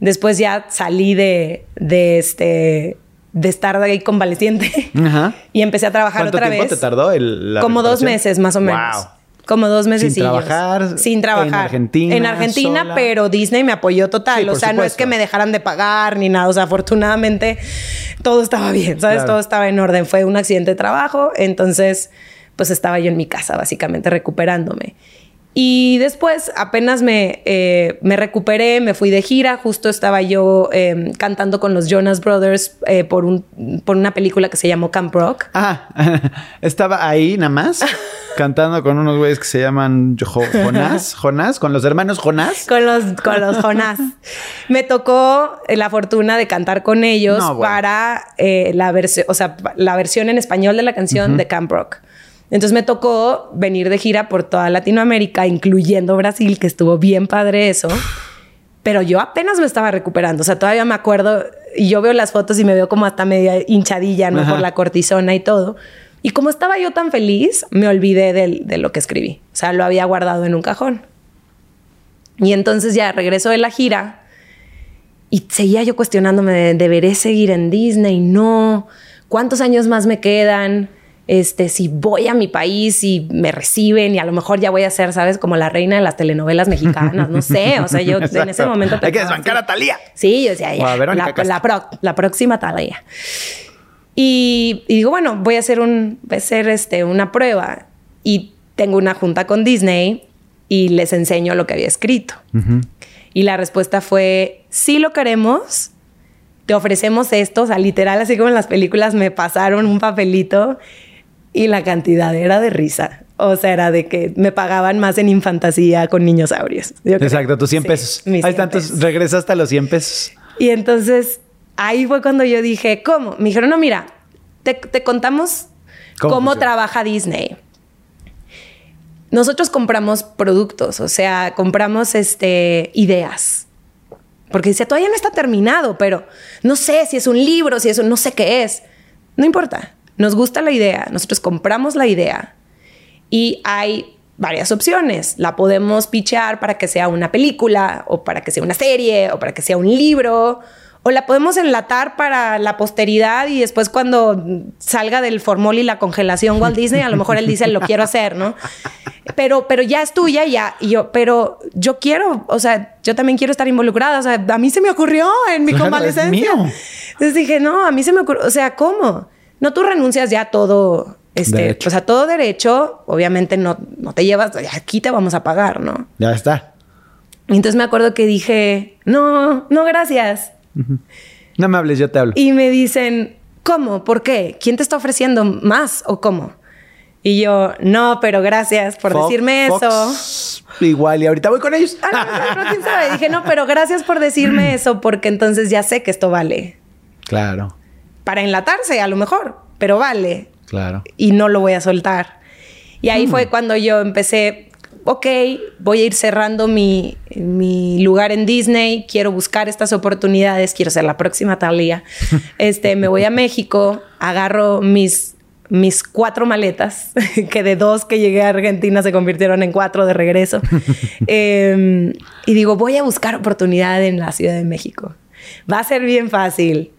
Después ya salí de, de este de estar ahí convaleciente [laughs] y empecé a trabajar ¿Cuánto otra tiempo vez. te tardó el, la Como dos meses más o menos. Wow. Como dos meses. Sin trabajar, Sin trabajar. en Argentina, En Argentina, sola. pero Disney me apoyó total. Sí, o sea, no es que me dejaran de pagar ni nada. O sea, afortunadamente todo estaba bien, ¿sabes? Claro. Todo estaba en orden. Fue un accidente de trabajo. Entonces, pues estaba yo en mi casa, básicamente recuperándome. Y después apenas me, eh, me recuperé, me fui de gira, justo estaba yo eh, cantando con los Jonas Brothers eh, por, un, por una película que se llamó Camp Rock. Ah, [laughs] estaba ahí nada más [laughs] cantando con unos güeyes que se llaman Jo- Jonás, Jonás, con los hermanos Jonás. Con los, con los Jonás. Me tocó la fortuna de cantar con ellos No, bueno. para eh, la versión, o sea, la versión en español de la canción de Camp Rock. Entonces me tocó venir de gira por toda Latinoamérica, incluyendo Brasil, que estuvo bien padre eso. Pero yo apenas me estaba recuperando. O sea, todavía me acuerdo y yo veo las fotos y me veo como hasta media hinchadilla, ¿no? Ajá. Por la cortisona y todo. Y como estaba yo tan feliz, me olvidé de lo que escribí. O sea, lo había guardado en un cajón. Y entonces ya regreso de la gira y seguía yo cuestionándome, de, ¿deberé seguir en Disney? No. ¿cuántos años más me quedan? Este, si voy a mi país y me reciben y a lo mejor ya voy a ser, ¿sabes? Como la reina de las telenovelas mexicanas, no sé. O sea, yo en ese momento... Hay que desbancar a Talía. Sí, yo decía, ya, la, próxima Talía. Y, y, digo, bueno, voy a hacer, un, voy a hacer este, una prueba. Y tengo una junta con Disney y les enseño lo que había escrito. Y la respuesta fue, sí lo queremos, te ofrecemos esto, o sea, literal, así como en las películas me pasaron un papelito y la cantidad era de risa. O sea, era de que me pagaban más en infantasía con niñosaurios. Exacto, tus 100 pesos. Hay tantos, regresaste a los 100 pesos. Y entonces ahí fue cuando yo dije, ¿cómo? Me dijeron, no, mira, te, contamos cómo trabaja Disney nosotros compramos productos, o sea, compramos este, ideas. Porque dice, todavía no está terminado, pero no sé si es un libro, si eso, no sé qué es. No importa, nos gusta la idea, nosotros compramos la idea y hay varias opciones. La podemos pichear para que sea una película o para que sea una serie o para que sea un libro o la podemos enlatar para la posteridad y después cuando salga del formol y la congelación Walt Disney, a lo mejor él dice, lo quiero hacer, ¿no? Pero, pero ya es tuya, ya. Y yo, pero yo quiero, o sea, yo también quiero estar involucrada. O sea, a mí se me ocurrió en mi convalecencia. Entonces dije, no, a mí se me ocurrió, o sea, ¿cómo? No, tú renuncias ya a todo, este, o sea, todo derecho, obviamente no, no te llevas, aquí te vamos a pagar, ¿no? Ya está. Y entonces me acuerdo que dije, no, no, gracias. No me hables, yo te hablo. Y me dicen, ¿cómo? ¿Por qué? ¿Quién te está ofreciendo más o cómo? Y yo, no, pero gracias por decirme eso. Igual, y ahorita voy con ellos. Ah, quién sabe. [laughs] Dije, no, pero gracias por decirme eso, porque entonces ya sé que esto vale. Claro. Para enlatarse, a lo mejor, pero vale. Claro. Y no lo voy a soltar. Y ahí mm. fue cuando yo empecé ok, voy a ir cerrando mi, lugar en Disney, quiero buscar estas oportunidades, quiero ser la próxima Talía. [laughs] Este, me voy a México, agarro mis, mis cuatro maletas, [laughs] que de dos que llegué a Argentina se convirtieron en cuatro de regreso. [laughs] Em, y digo, voy a buscar oportunidad en la Ciudad de México. Va a ser bien fácil.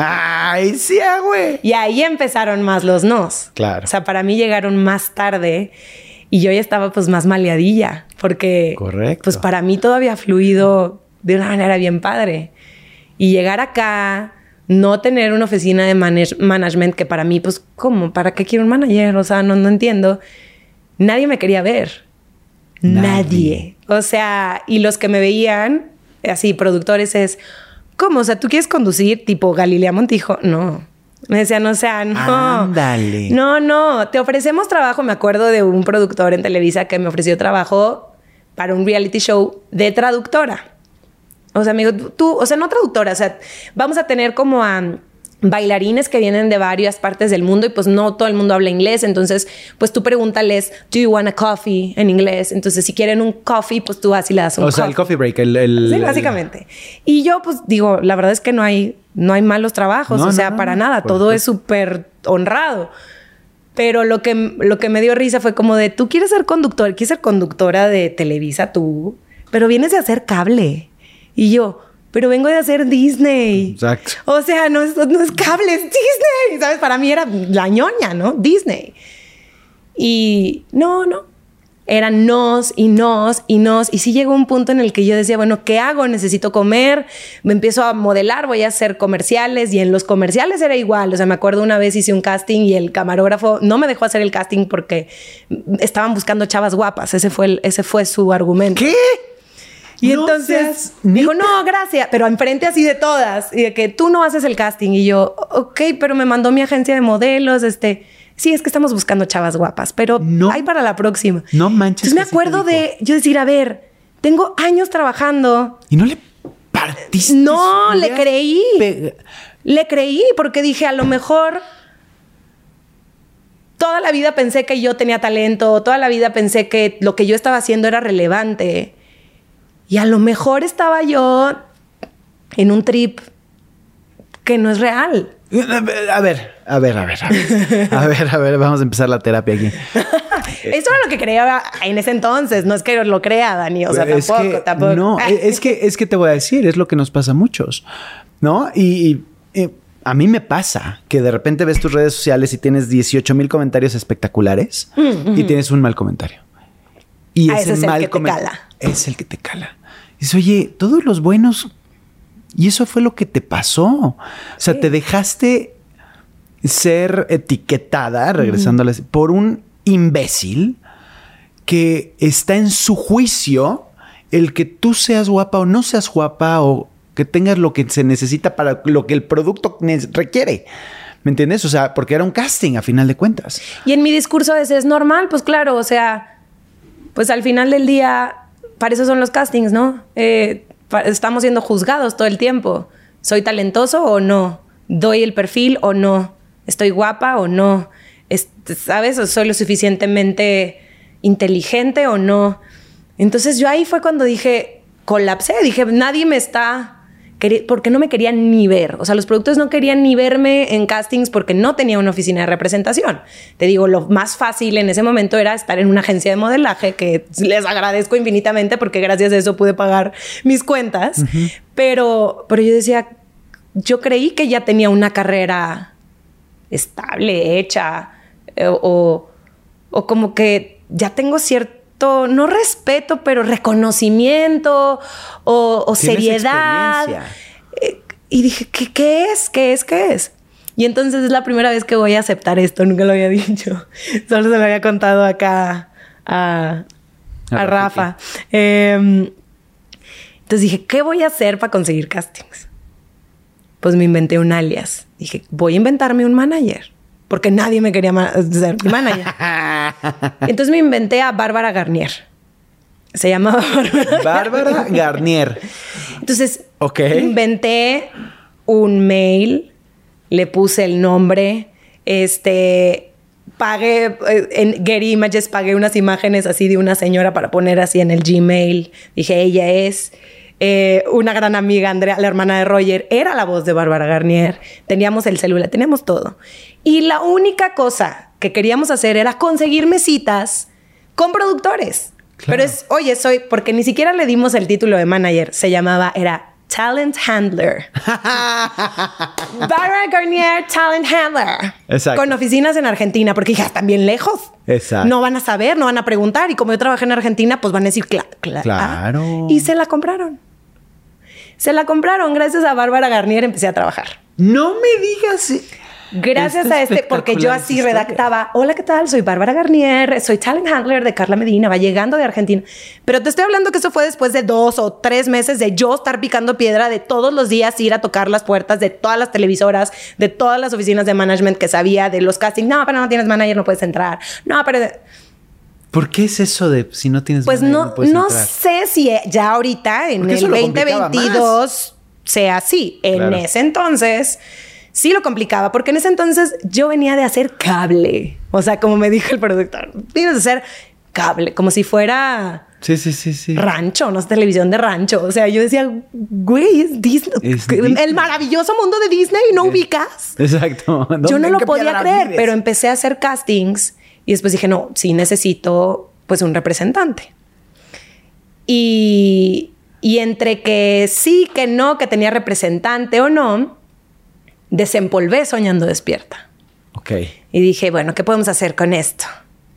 ¡Ay, sí, güey! Y ahí empezaron más los nos. Claro. O sea, para mí llegaron más tarde y yo ya estaba pues más maleadilla, porque Correcto. pues para mí todo había fluido de una manera bien padre. Y llegar acá, no tener una oficina de management que para mí, pues, ¿cómo? ¿Para qué quiero un manager? O sea, no, no entiendo. Nadie me quería ver. Nadie. O sea, y los que me veían, así, productores, es, ¿cómo? O sea, ¿tú quieres conducir tipo Galilea Montijo? No. Me decían, o sea, no. Ándale. No, no. Te ofrecemos trabajo. Me acuerdo de un productor en Televisa que me ofreció trabajo para un reality show de traductora. O sea, amigo, tú, o sea, no traductora, o sea, vamos a tener como a bailarines que vienen de varias partes del mundo y pues no todo el mundo habla inglés, entonces pues tú pregúntales, ¿do you want a coffee? en inglés, entonces si quieren un coffee, pues tú así le das un O sea, el coffee break, el... sí, básicamente. Y yo pues digo, la verdad es que no hay, no hay malos trabajos, o sea, para nada, todo es súper honrado. Pero lo que, lo que me dio risa fue como de, tú quieres ser conductor, quieres ser conductora de Televisa tú, pero vienes de hacer cable. Y yo, pero vengo de hacer Disney. Exacto. O sea, no es, no es cable, es Disney. ¿Sabes? Para mí era la ñoña, ¿no? Disney. Y no, no. Eran nos y nos y nos. Y sí llegó un punto en el que yo decía, bueno, ¿qué hago? Necesito comer. Me empiezo a modelar, voy a hacer comerciales. Y en los comerciales era igual. O sea, me acuerdo una vez hice un casting y el camarógrafo no me dejó hacer el casting porque estaban buscando chavas guapas. Ese fue, ese fue su argumento. ¿Qué? Y entonces dijo, no, gracias, pero enfrente así de todas, y de que tú no haces el casting. Y yo, ok, pero me mandó mi agencia de modelos, este, sí, es que estamos buscando chavas guapas, pero no, hay para la próxima. No manches. Entonces me acuerdo de yo decir, a ver, tengo años trabajando. Y no le partiste. No, le creí. Le creí porque dije, a lo mejor toda la vida pensé que yo tenía talento, toda la vida pensé que lo que yo estaba haciendo era relevante. Y a lo mejor estaba yo en un trip que no es real. [laughs] A ver, a ver, a ver, a ver, a ver, a ver, vamos a empezar la terapia aquí. [laughs] Eso era lo que creía en ese entonces, no es que lo crea, Dani, o sea, tampoco, tampoco. No, [laughs] es que, es que te voy a decir, es lo que nos pasa a muchos, ¿no? Y, a mí me pasa que de repente ves tus redes sociales y tienes 18 mil comentarios espectaculares y tienes un mal comentario. Y Ah, ese, ese es el mal que te cala. es el que te cala. Dices, oye, todos los buenos. Y eso fue lo que te pasó. O sea, Sí. te dejaste ser etiquetada, regresándoles, por un imbécil que está en su juicio el que tú seas guapa o no seas guapa o que tengas lo que se necesita para lo que el producto requiere. ¿Me entiendes? O sea, porque era un casting a final de cuentas. Y en mi discurso ese es normal, pues claro, o sea, pues al final del día, para eso son los castings, ¿no? Eh, estamos siendo juzgados todo el tiempo. ¿Soy talentoso o no? ¿Doy el perfil o no? ¿Estoy guapa o no? Es- ¿Sabes? ¿O ¿Soy lo suficientemente inteligente o no? Entonces yo ahí fue cuando dije, colapsé, dije, nadie me está... Porque no me querían ni ver. O sea, los productores no querían ni verme en castings porque no tenía una oficina de representación. Te digo, lo más fácil en ese momento era estar en una agencia de modelaje, que les agradezco infinitamente porque gracias a eso pude pagar mis cuentas. pero, pero yo decía, yo creí que ya tenía una carrera estable, hecha, eh, o, o como que ya tengo cierto, no respeto, pero reconocimiento o, seriedad. Eh, y dije, ¿qué, ¿qué es? ¿Qué es? ¿Qué es? Y entonces es la primera vez que voy a aceptar esto, nunca lo había [laughs] dicho. Solo se lo había contado acá a, A a Rafa. Rafa. Em, entonces dije, ¿qué voy a hacer para conseguir castings? Pues me inventé un alias. Dije, voy a inventarme un manager. Porque nadie me quería ma- ser mi manager. [laughs] Entonces me inventé a Bárbara Garnier. Se llamaba [laughs] Bárbara. Bárbara Garnier. Entonces, Ok. inventé un mail, le puse el nombre, este, pagué, eh, en Getty Images pagué unas imágenes así de una señora para poner así en el Gmail. Dije, ella es. Eh, una gran amiga, Andrea, la hermana de Roger, era la voz de Bárbara Garnier. Teníamos el celular, teníamos todo. Y la única cosa que queríamos hacer era conseguirme citas con productores. Pero es, oye, soy, porque ni siquiera le dimos el título de manager, se llamaba, era Talent Handler. [laughs] Bárbara Garnier, Talent Handler. Exacto. Con oficinas en Argentina, porque ya están bien lejos. Exacto. No van a saber, no van a preguntar. Y como yo trabajé en Argentina, pues van a decir, "Cla- cla- Claro. ah". Y se la compraron. Se la compraron. Gracias a Bárbara Garnier empecé a trabajar. No me digas. Gracias Está a este, porque yo así redactaba, hola, ¿qué tal? Soy Bárbara Garnier, soy talent handler de Carla Medina, va llegando de Argentina. Pero te estoy hablando que eso fue después de dos o tres meses de yo estar picando piedra, de todos los días ir a tocar las puertas de todas las televisoras, de todas las oficinas de management que sabía, de los castings. No, pero no tienes manager, no puedes entrar. No, pero... ¿Por qué es eso de si no tienes Pues no, no entrar? sé si ya ahorita, en el eso lo complicaba 2022, sea así. En Claro. ese entonces sí lo complicaba, porque en ese entonces yo venía de hacer cable. O sea, como me dijo el productor, tienes de hacer cable, como si fuera Sí, sí, sí, sí. rancho, no es televisión de rancho. O sea, yo decía, güey, es Disney. Es el Disney. maravilloso mundo de Disney, ¿no ubicas? Exacto. Yo ¿Dónde- no lo podía creer, vives? pero empecé a hacer castings y después dije, no, sí necesito pues un representante. Y, y entre que sí, que no, que tenía representante o no, desempolvé soñando despierta. Ok. Y dije, bueno, ¿qué podemos hacer con esto?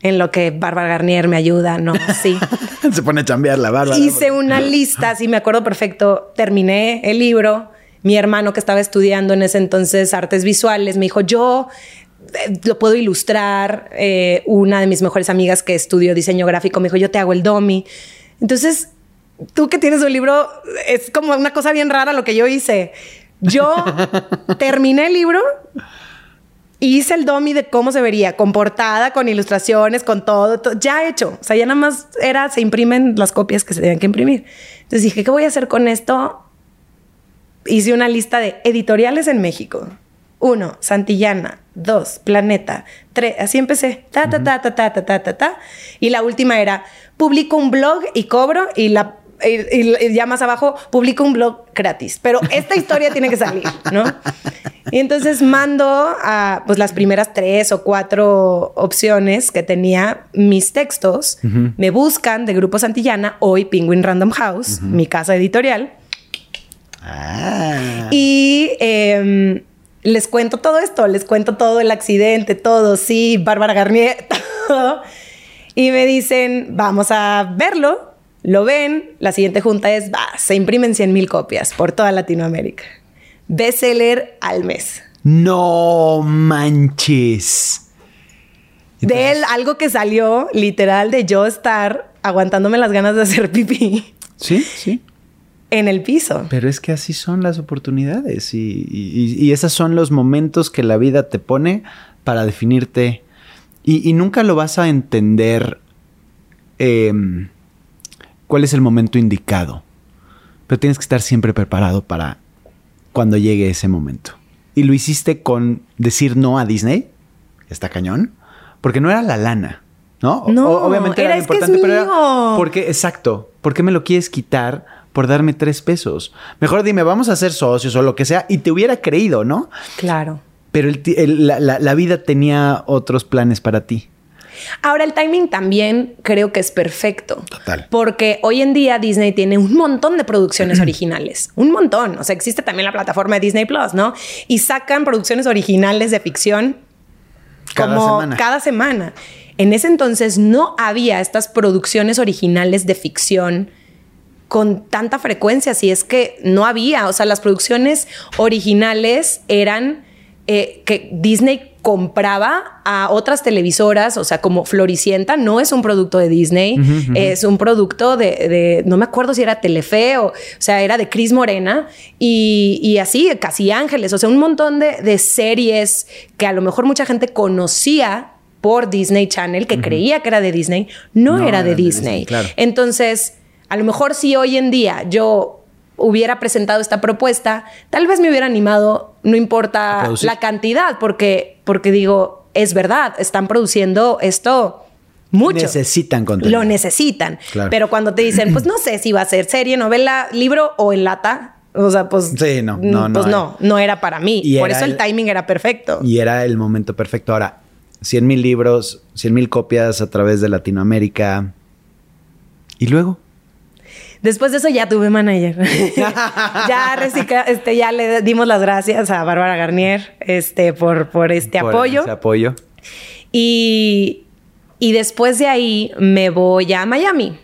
En lo que Bárbara Garnier me ayuda, no, sí. [laughs] Se pone a chambear la barba. Hice una lista, sí me acuerdo perfecto. Terminé el libro. Mi hermano que estaba estudiando en ese entonces artes visuales me dijo, yo lo puedo ilustrar. Eh, una de mis mejores amigas que estudió diseño gráfico me dijo, yo te hago el domi. Entonces, tú que tienes un libro, es como una cosa bien rara lo que yo hice. Yo [laughs] terminé el libro hice el domi de cómo se vería, con portada, con ilustraciones, con todo, to- ya hecho. O sea, ya nada más era, se imprimen las copias que se tenían que imprimir. Entonces dije, ¿qué voy a hacer con esto? Hice una lista de editoriales en México. Uno, Santillana. Dos, Planeta. Tres, así empecé. Ta, ta, ta, ta, ta, ta, ta, ta, ta. Y la última era, publico un blog y cobro y la... Y, y- y ya más abajo publico un blog gratis. Pero esta historia tiene que salir, ¿no? Y entonces mando a pues, las primeras tres o cuatro opciones que tenía mis textos. Me buscan de Grupo Santillana, hoy Penguin Random House, mi casa editorial. Ah. Y eh, les cuento todo esto, les cuento todo el accidente, todo, sí, Bárbara Garnier, [laughs] todo. Y me dicen, vamos a verlo. Lo ven, la siguiente junta es, va, se imprimen 100 mil copias por toda Latinoamérica. Bestseller al mes. No manches. De él, algo que salió literal de yo estar aguantándome las ganas de hacer pipí. Sí, sí. En el piso. Pero es que así son las oportunidades y, y, y esos son los momentos que la vida te pone para definirte. Y, y nunca lo vas a entender eh, cuál es el momento indicado. Pero tienes que estar siempre preparado para cuando llegue ese momento. Y lo hiciste con decir no a Disney. Está cañón. Porque no era la lana, ¿no? No, O- obviamente era, era, "Es que es importante, pero era mío". porque, exacto, ¿por qué me lo quieres quitar por darme tres pesos? Mejor dime, vamos a ser socios o lo que sea, y te hubiera creído, ¿no? Claro. Pero el ti- el- la, la- la vida tenía otros planes para ti. Ahora, el timing también creo que es perfecto. Total. Porque hoy en día Disney tiene un montón de producciones [clears throat] originales. Un montón. O sea, existe también la plataforma de Disney Plus, ¿no? Y sacan producciones originales de ficción Cada como semana. cada semana. En ese entonces no había estas producciones originales de ficción con tanta frecuencia, si es que no había, o sea, las producciones originales eran eh, que Disney compraba a otras televisoras, o sea, como Floricienta no es un producto de Disney, es un producto de, de- no me acuerdo si era Telefe o, o sea, era de Cris Morena y, y así, Casi Ángeles, o sea, un montón de, de series que a lo mejor mucha gente conocía por Disney Channel, que creía que era de Disney, no, No era de. Disney, claro. Entonces, a lo mejor si hoy en día yo hubiera presentado esta propuesta, tal vez me hubiera animado, no importa la cantidad, porque, porque digo, es verdad, están produciendo esto mucho. Necesitan contenido. Lo necesitan. Claro. Pero cuando te dicen, pues no [clears throat] sé si va a ser serie, novela, libro o en lata, o sea, pues, Sí, no, no, no pues no, no era para mí. Y Por eso el el- timing era perfecto. Y era el momento perfecto. Ahora, 100 mil libros, 100 mil copias a través de Latinoamérica. ¿Y luego? Después de eso ya tuve manager. [laughs] ya recicla- este, ya le dimos las gracias a Bárbara Garnier este, por, por este Por apoyo. ese apoyo. Y, y después de ahí me voy a Miami.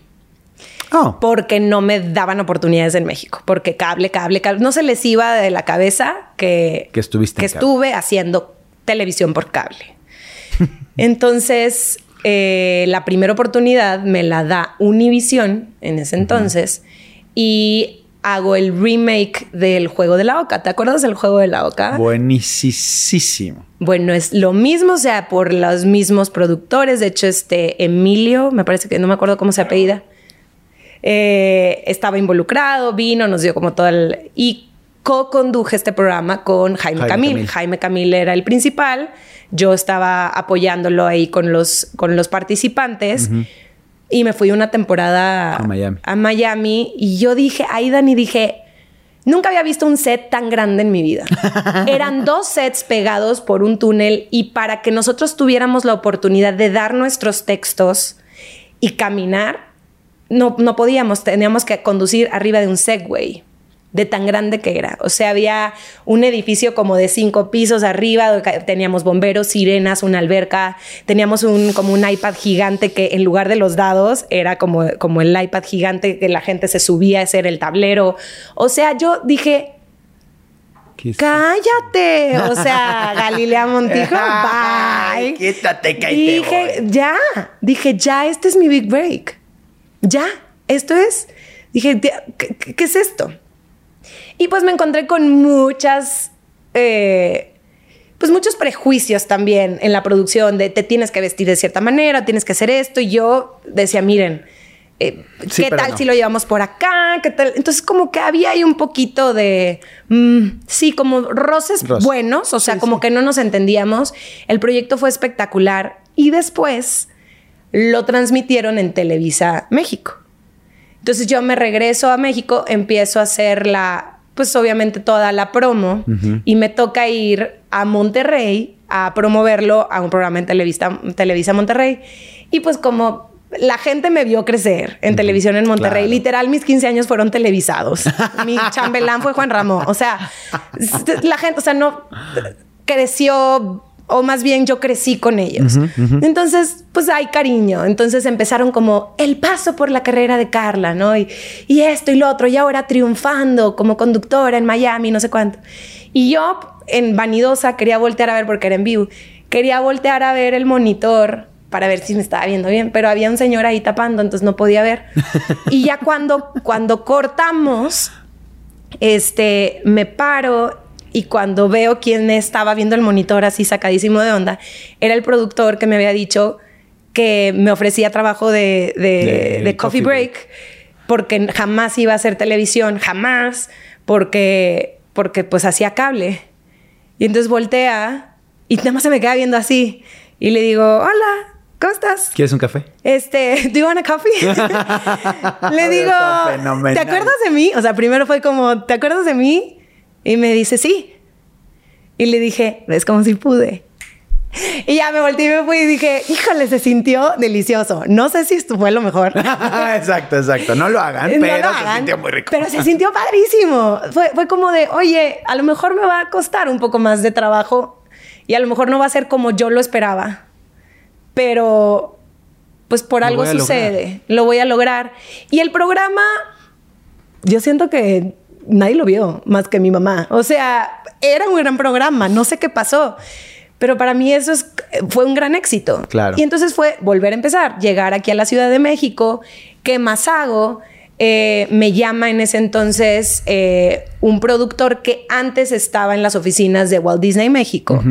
Oh, Porque no me daban oportunidades en México. Porque cable, cable, cable. No se les iba de la cabeza que, Que estuviste que estuve haciendo televisión por cable. [laughs] Entonces, eh, la primera oportunidad me la da Univision en ese entonces y hago el remake del juego de la Oca. ¿Te acuerdas del juego de la Oca? buenísimo. Bueno, es lo mismo, o sea, por los mismos productores. De hecho, este Emilio, me parece que no me acuerdo cómo se apellida, eh, estaba involucrado, vino, nos dio como todo el... Y co-conduje este programa con Jaime, Jaime Camil. Camil. Jaime Camil era el principal. Yo estaba apoyándolo ahí con los, con los participantes. Y me fui una temporada A Miami. a Miami. Y yo dije, ahí Dani, dije, nunca había visto un set tan grande en mi vida. [laughs] Eran dos sets pegados por un túnel y para que nosotros tuviéramos la oportunidad de dar nuestros textos y caminar, no, no podíamos, teníamos que conducir arriba de un Segway. De tan grande que era. O sea, había un edificio como de cinco pisos arriba, teníamos bomberos, sirenas, una alberca, teníamos un, como un iPad gigante que en lugar de los dados era como, como el iPad gigante que la gente se subía, ese era el tablero. O sea, yo dije, ¿Qué es- cállate. O sea, [laughs] Galilea Montijo, bye. quítate, que te Dije, voy. ya, dije, ya, este es mi big break. Ya, esto es. Dije, "Ya, ¿qué, qué- qué es esto? Y pues me encontré con muchas, eh, pues muchos prejuicios también en la producción de te tienes que vestir de cierta manera, tienes que hacer esto. Y yo decía, miren, eh, Sí, ¿qué tal no. si lo llevamos por acá? ¿Qué tal? Entonces como que había ahí un poquito de, mm, sí, como roces buenos, o sea, Sí, como sí. que no nos entendíamos. El proyecto fue espectacular y después lo transmitieron en Televisa México. Entonces yo me regreso a México, empiezo a hacer la, pues obviamente toda la promo y me toca ir a Monterrey a promoverlo a un programa en Televisa, Televisa Monterrey. Y pues como la gente me vio crecer en televisión en Monterrey. Claro. Literal, mis 15 años fueron televisados. [laughs] Mi chambelán fue Juan Ramón. O sea, la gente, o sea, no creció, o más bien yo crecí con ellos. Entonces, pues hay cariño. Entonces empezaron como el paso por la carrera de Carla, ¿no? Y, y esto y lo otro, y ahora triunfando como conductora en Miami, no sé cuánto. Y yo, en vanidosa, quería voltear a ver porque era en vivo. Quería voltear a ver el monitor para ver si me estaba viendo bien, pero había un señor ahí tapando, entonces no podía ver. [laughs] Y ya cuando, cuando cortamos, este, me paro y cuando veo quién estaba viendo el monitor así sacadísimo de onda, era el productor que me había dicho que me ofrecía trabajo de, de, De de coffee coffee break, porque jamás iba a hacer televisión, jamás, porque, porque pues hacía cable. Y entonces voltea y nada más se me queda viendo así. Y le digo, hola, ¿cómo estás? ¿Quieres un café? Este, ¿do you want a coffee? [laughs] Le digo. ¿te acuerdas de mí? O sea, primero fue como, ¿te acuerdas de mí? Y me dice, sí. Y le dije, es como si pude. Y ya me volteé y me fui y dije, híjole, se sintió delicioso. No sé si esto fue lo mejor. [laughs] exacto, exacto. No lo hagan, No pero lo se hagan, sintió muy rico. Pero se sintió padrísimo. Fue, fue como de, oye, a lo mejor me va a costar un poco más de trabajo y a lo mejor no va a ser como yo lo esperaba. Pero, pues por algo sucede. Lo voy a lograr. Y el programa, yo siento que nadie lo vio más que mi mamá. O sea, era un gran programa. No sé qué pasó. Pero para mí eso es, fue un gran éxito. Claro. Y entonces fue volver a empezar, llegar aquí a la Ciudad de México. ¿Qué más hago? Eh, me llama en ese entonces eh, un productor que antes estaba en las oficinas de Walt Disney México.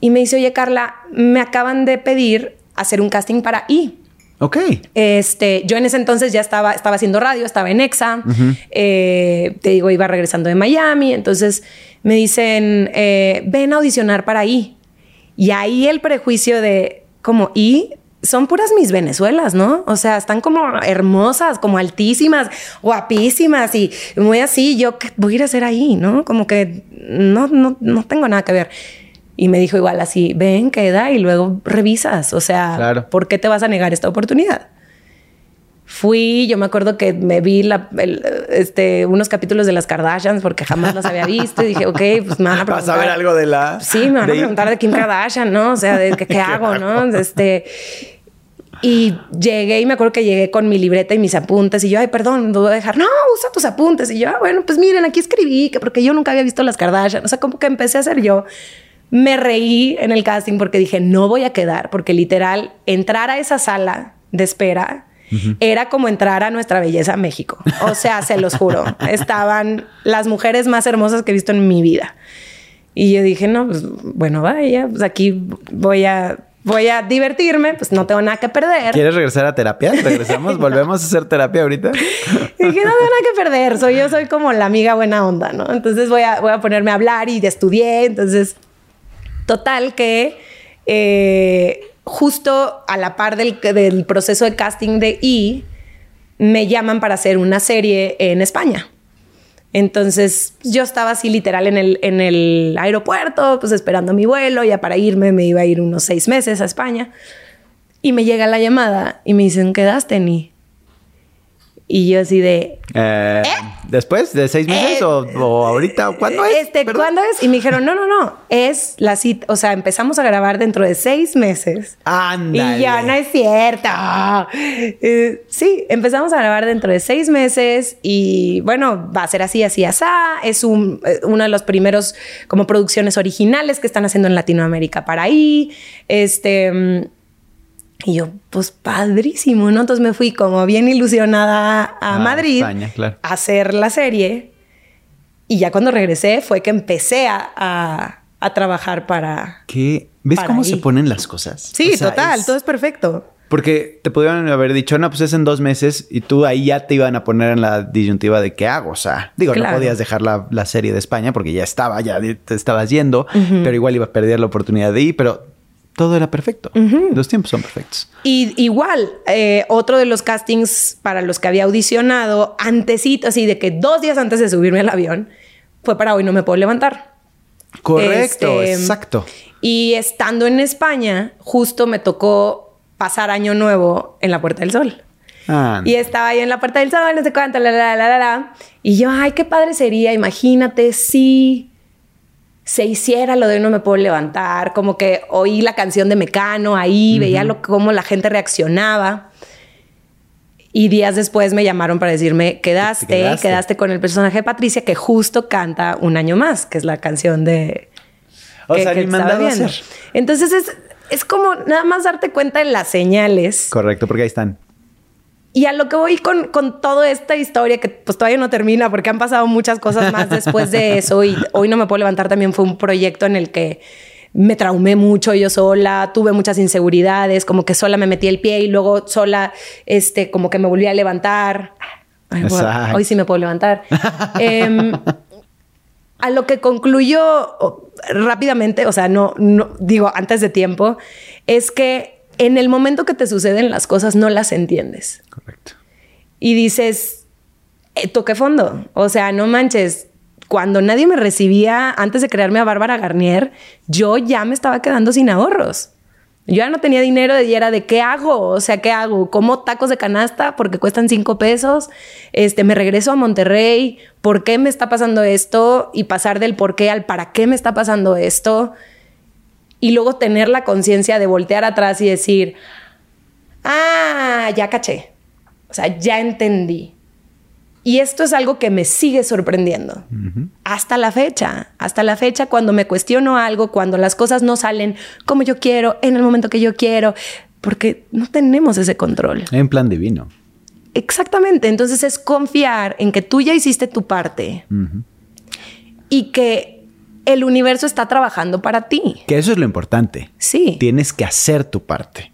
Y me dice, oye Carla, me acaban de pedir hacer un casting para I. Ok. Este, yo en ese entonces ya estaba, estaba haciendo radio, estaba en EXA. Eh, te digo, iba regresando de Miami. Entonces me dicen, eh, ven a audicionar para I. Y ahí el prejuicio de como I son puras mis Venezuelas, ¿no? O sea, están como hermosas, como altísimas, guapísimas y muy así. Yo ¿qué voy a ir a hacer ahí, ¿no? Como que no, no, no tengo nada que ver. Y me dijo igual así, ven, queda y luego revisas. O sea, Claro. ¿por qué te vas a negar esta oportunidad? Fui, yo me acuerdo que me vi la- el, este, unos capítulos de las Kardashians porque jamás las había visto y dije, ok, pues me van a preguntar. [laughs] ¿Vas a ver algo de la...? Sí, me van a preguntar de Kim Kardashian, ¿no? O sea, de qué, [laughs] qué hago, ¿no? Este. Y llegué y me acuerdo que llegué con mi libreta y mis apuntes y yo, ay, perdón, lo voy a dejar. No, usa tus apuntes. Y yo, ah, bueno, pues miren, aquí escribí que porque yo nunca había visto las Kardashian. O sea, como que empecé a hacer yo. Me reí en el casting porque dije, no voy a quedar, porque literal, entrar a esa sala de espera era como entrar a nuestra belleza México. O sea, se los juro. [laughs] Estaban las mujeres más hermosas que he visto en mi vida. Y yo dije, no, pues bueno, vaya, pues aquí voy a, voy a divertirme, pues no tengo nada que perder. ¿Quieres regresar a terapia? ¿Regresamos? [laughs] ¿Volvemos a hacer terapia ahorita? [laughs] Dije, no tengo nada que perder, soy yo, soy como la amiga buena onda, ¿no? Entonces voy a, voy a ponerme a hablar y estudié, entonces, total que eh, justo a la par del, proceso de casting de I, me llaman para hacer una serie en España. Entonces yo estaba así literal en el, en el aeropuerto, pues esperando mi vuelo, ya para irme, me iba a ir unos seis meses a España. Y me llega la llamada y me dicen, ¿quedaste ni? Y yo así de, Eh, ¿Después de seis meses Eh, o, o ahorita? ¿O ¿Cuándo es? Este. ¿Cuándo es? Y me dijeron, no, no, no, es la cita, o sea, empezamos a grabar dentro de seis meses. Ándale. Y ya no es cierto. Eh, sí, empezamos a grabar dentro de seis meses y bueno, va a ser así, así, así. Es un, eh, uno de los primeros como producciones originales que están haciendo en Latinoamérica para ahí. Este... Y yo, pues padrísimo, ¿no? Entonces me fui como bien ilusionada a Madrid España, claro. a hacer la serie. Y ya cuando regresé fue que empecé a, a- a trabajar para... ¿Qué? ¿Ves Para cómo ahí. se ponen las cosas? Sí, O sea, total, es- todo es perfecto. Porque te pudieron haber dicho, no, pues es en dos meses y tú ahí ya te iban a poner en la disyuntiva de qué hago. O sea, digo, Claro. no podías dejar la, la serie de España porque ya estaba, ya te estabas yendo, pero igual iba a perder la oportunidad de ir, pero todo era perfecto. Los tiempos son perfectos. Y igual, eh, otro de los castings para los que había audicionado, antesito, así de que dos días antes de subirme al avión, fue para hoy no me puedo levantar. Correcto, Este, exacto. Y estando en España, justo me tocó pasar año nuevo en la Puerta del Sol. Ah, Y estaba ahí en la Puerta del Sol, no sé cuánto, la, la, la, la, la. Y yo, ay, qué padre sería, imagínate si se hiciera lo de No me puedo levantar, como que oí la canción de Mecano ahí, veía lo, cómo la gente reaccionaba. Y días después me llamaron para decirme, quedaste, quedaste. quedaste, con el personaje de Patricia que justo canta Un año más, que es la canción de... O que- sea, que ni estaba mandado a viendo. hacer. Entonces es, es como nada más darte cuenta de las señales. Correcto, porque ahí están. Y a lo que voy con, con toda esta historia, que pues todavía no termina porque han pasado muchas cosas más [laughs] después de eso y hoy no me puedo levantar también fue un proyecto en el que me traumé mucho yo sola, tuve muchas inseguridades, como que sola me metí el pie y luego sola, este, como que me volví a levantar. Ay, bueno, Exacto. hoy sí me puedo levantar. Em, [laughs] a lo que concluyó o, rápidamente, o sea, no, no digo antes de tiempo, es que en el momento que te suceden las cosas no las entiendes Correcto. y dices, eh, toqué fondo. O sea, no manches. Cuando nadie me recibía antes de crearme a Bárbara Garnier, yo ya me estaba quedando sin ahorros. Yo ya no tenía dinero y era de qué hago, o sea, ¿qué hago? ¿Como tacos de canasta porque cuestan cinco pesos? Este, me regreso a Monterrey, ¿por qué me está pasando esto? Y pasar del por qué al para qué me está pasando esto. Y luego tener la conciencia de voltear atrás y decir, ah, ya caché. O sea, ya entendí. Y esto es algo que me sigue sorprendiendo. Hasta la fecha. Hasta la fecha, cuando me cuestiono algo, cuando las cosas no salen como yo quiero, en el momento que yo quiero, porque no tenemos ese control. Un plan divino. Exactamente. Entonces es confiar en que tú ya hiciste tu parte y que el universo está trabajando para ti. Que eso es lo importante. Sí. Tienes que hacer tu parte.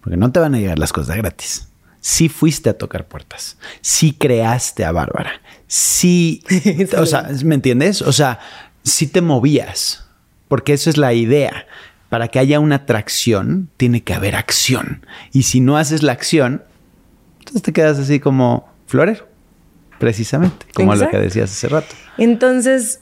Porque no te van a llegar las cosas gratis. Sí fuiste a tocar puertas. Sí creaste a Bárbara. Sí. [laughs] o sea, ¿me entiendes? O sea, sí te movías. Porque eso es la idea. Para que haya una atracción, tiene que haber acción. Y si no haces la acción, entonces te quedas así como florero. Precisamente. Como lo Exacto. que decías hace rato. Entonces,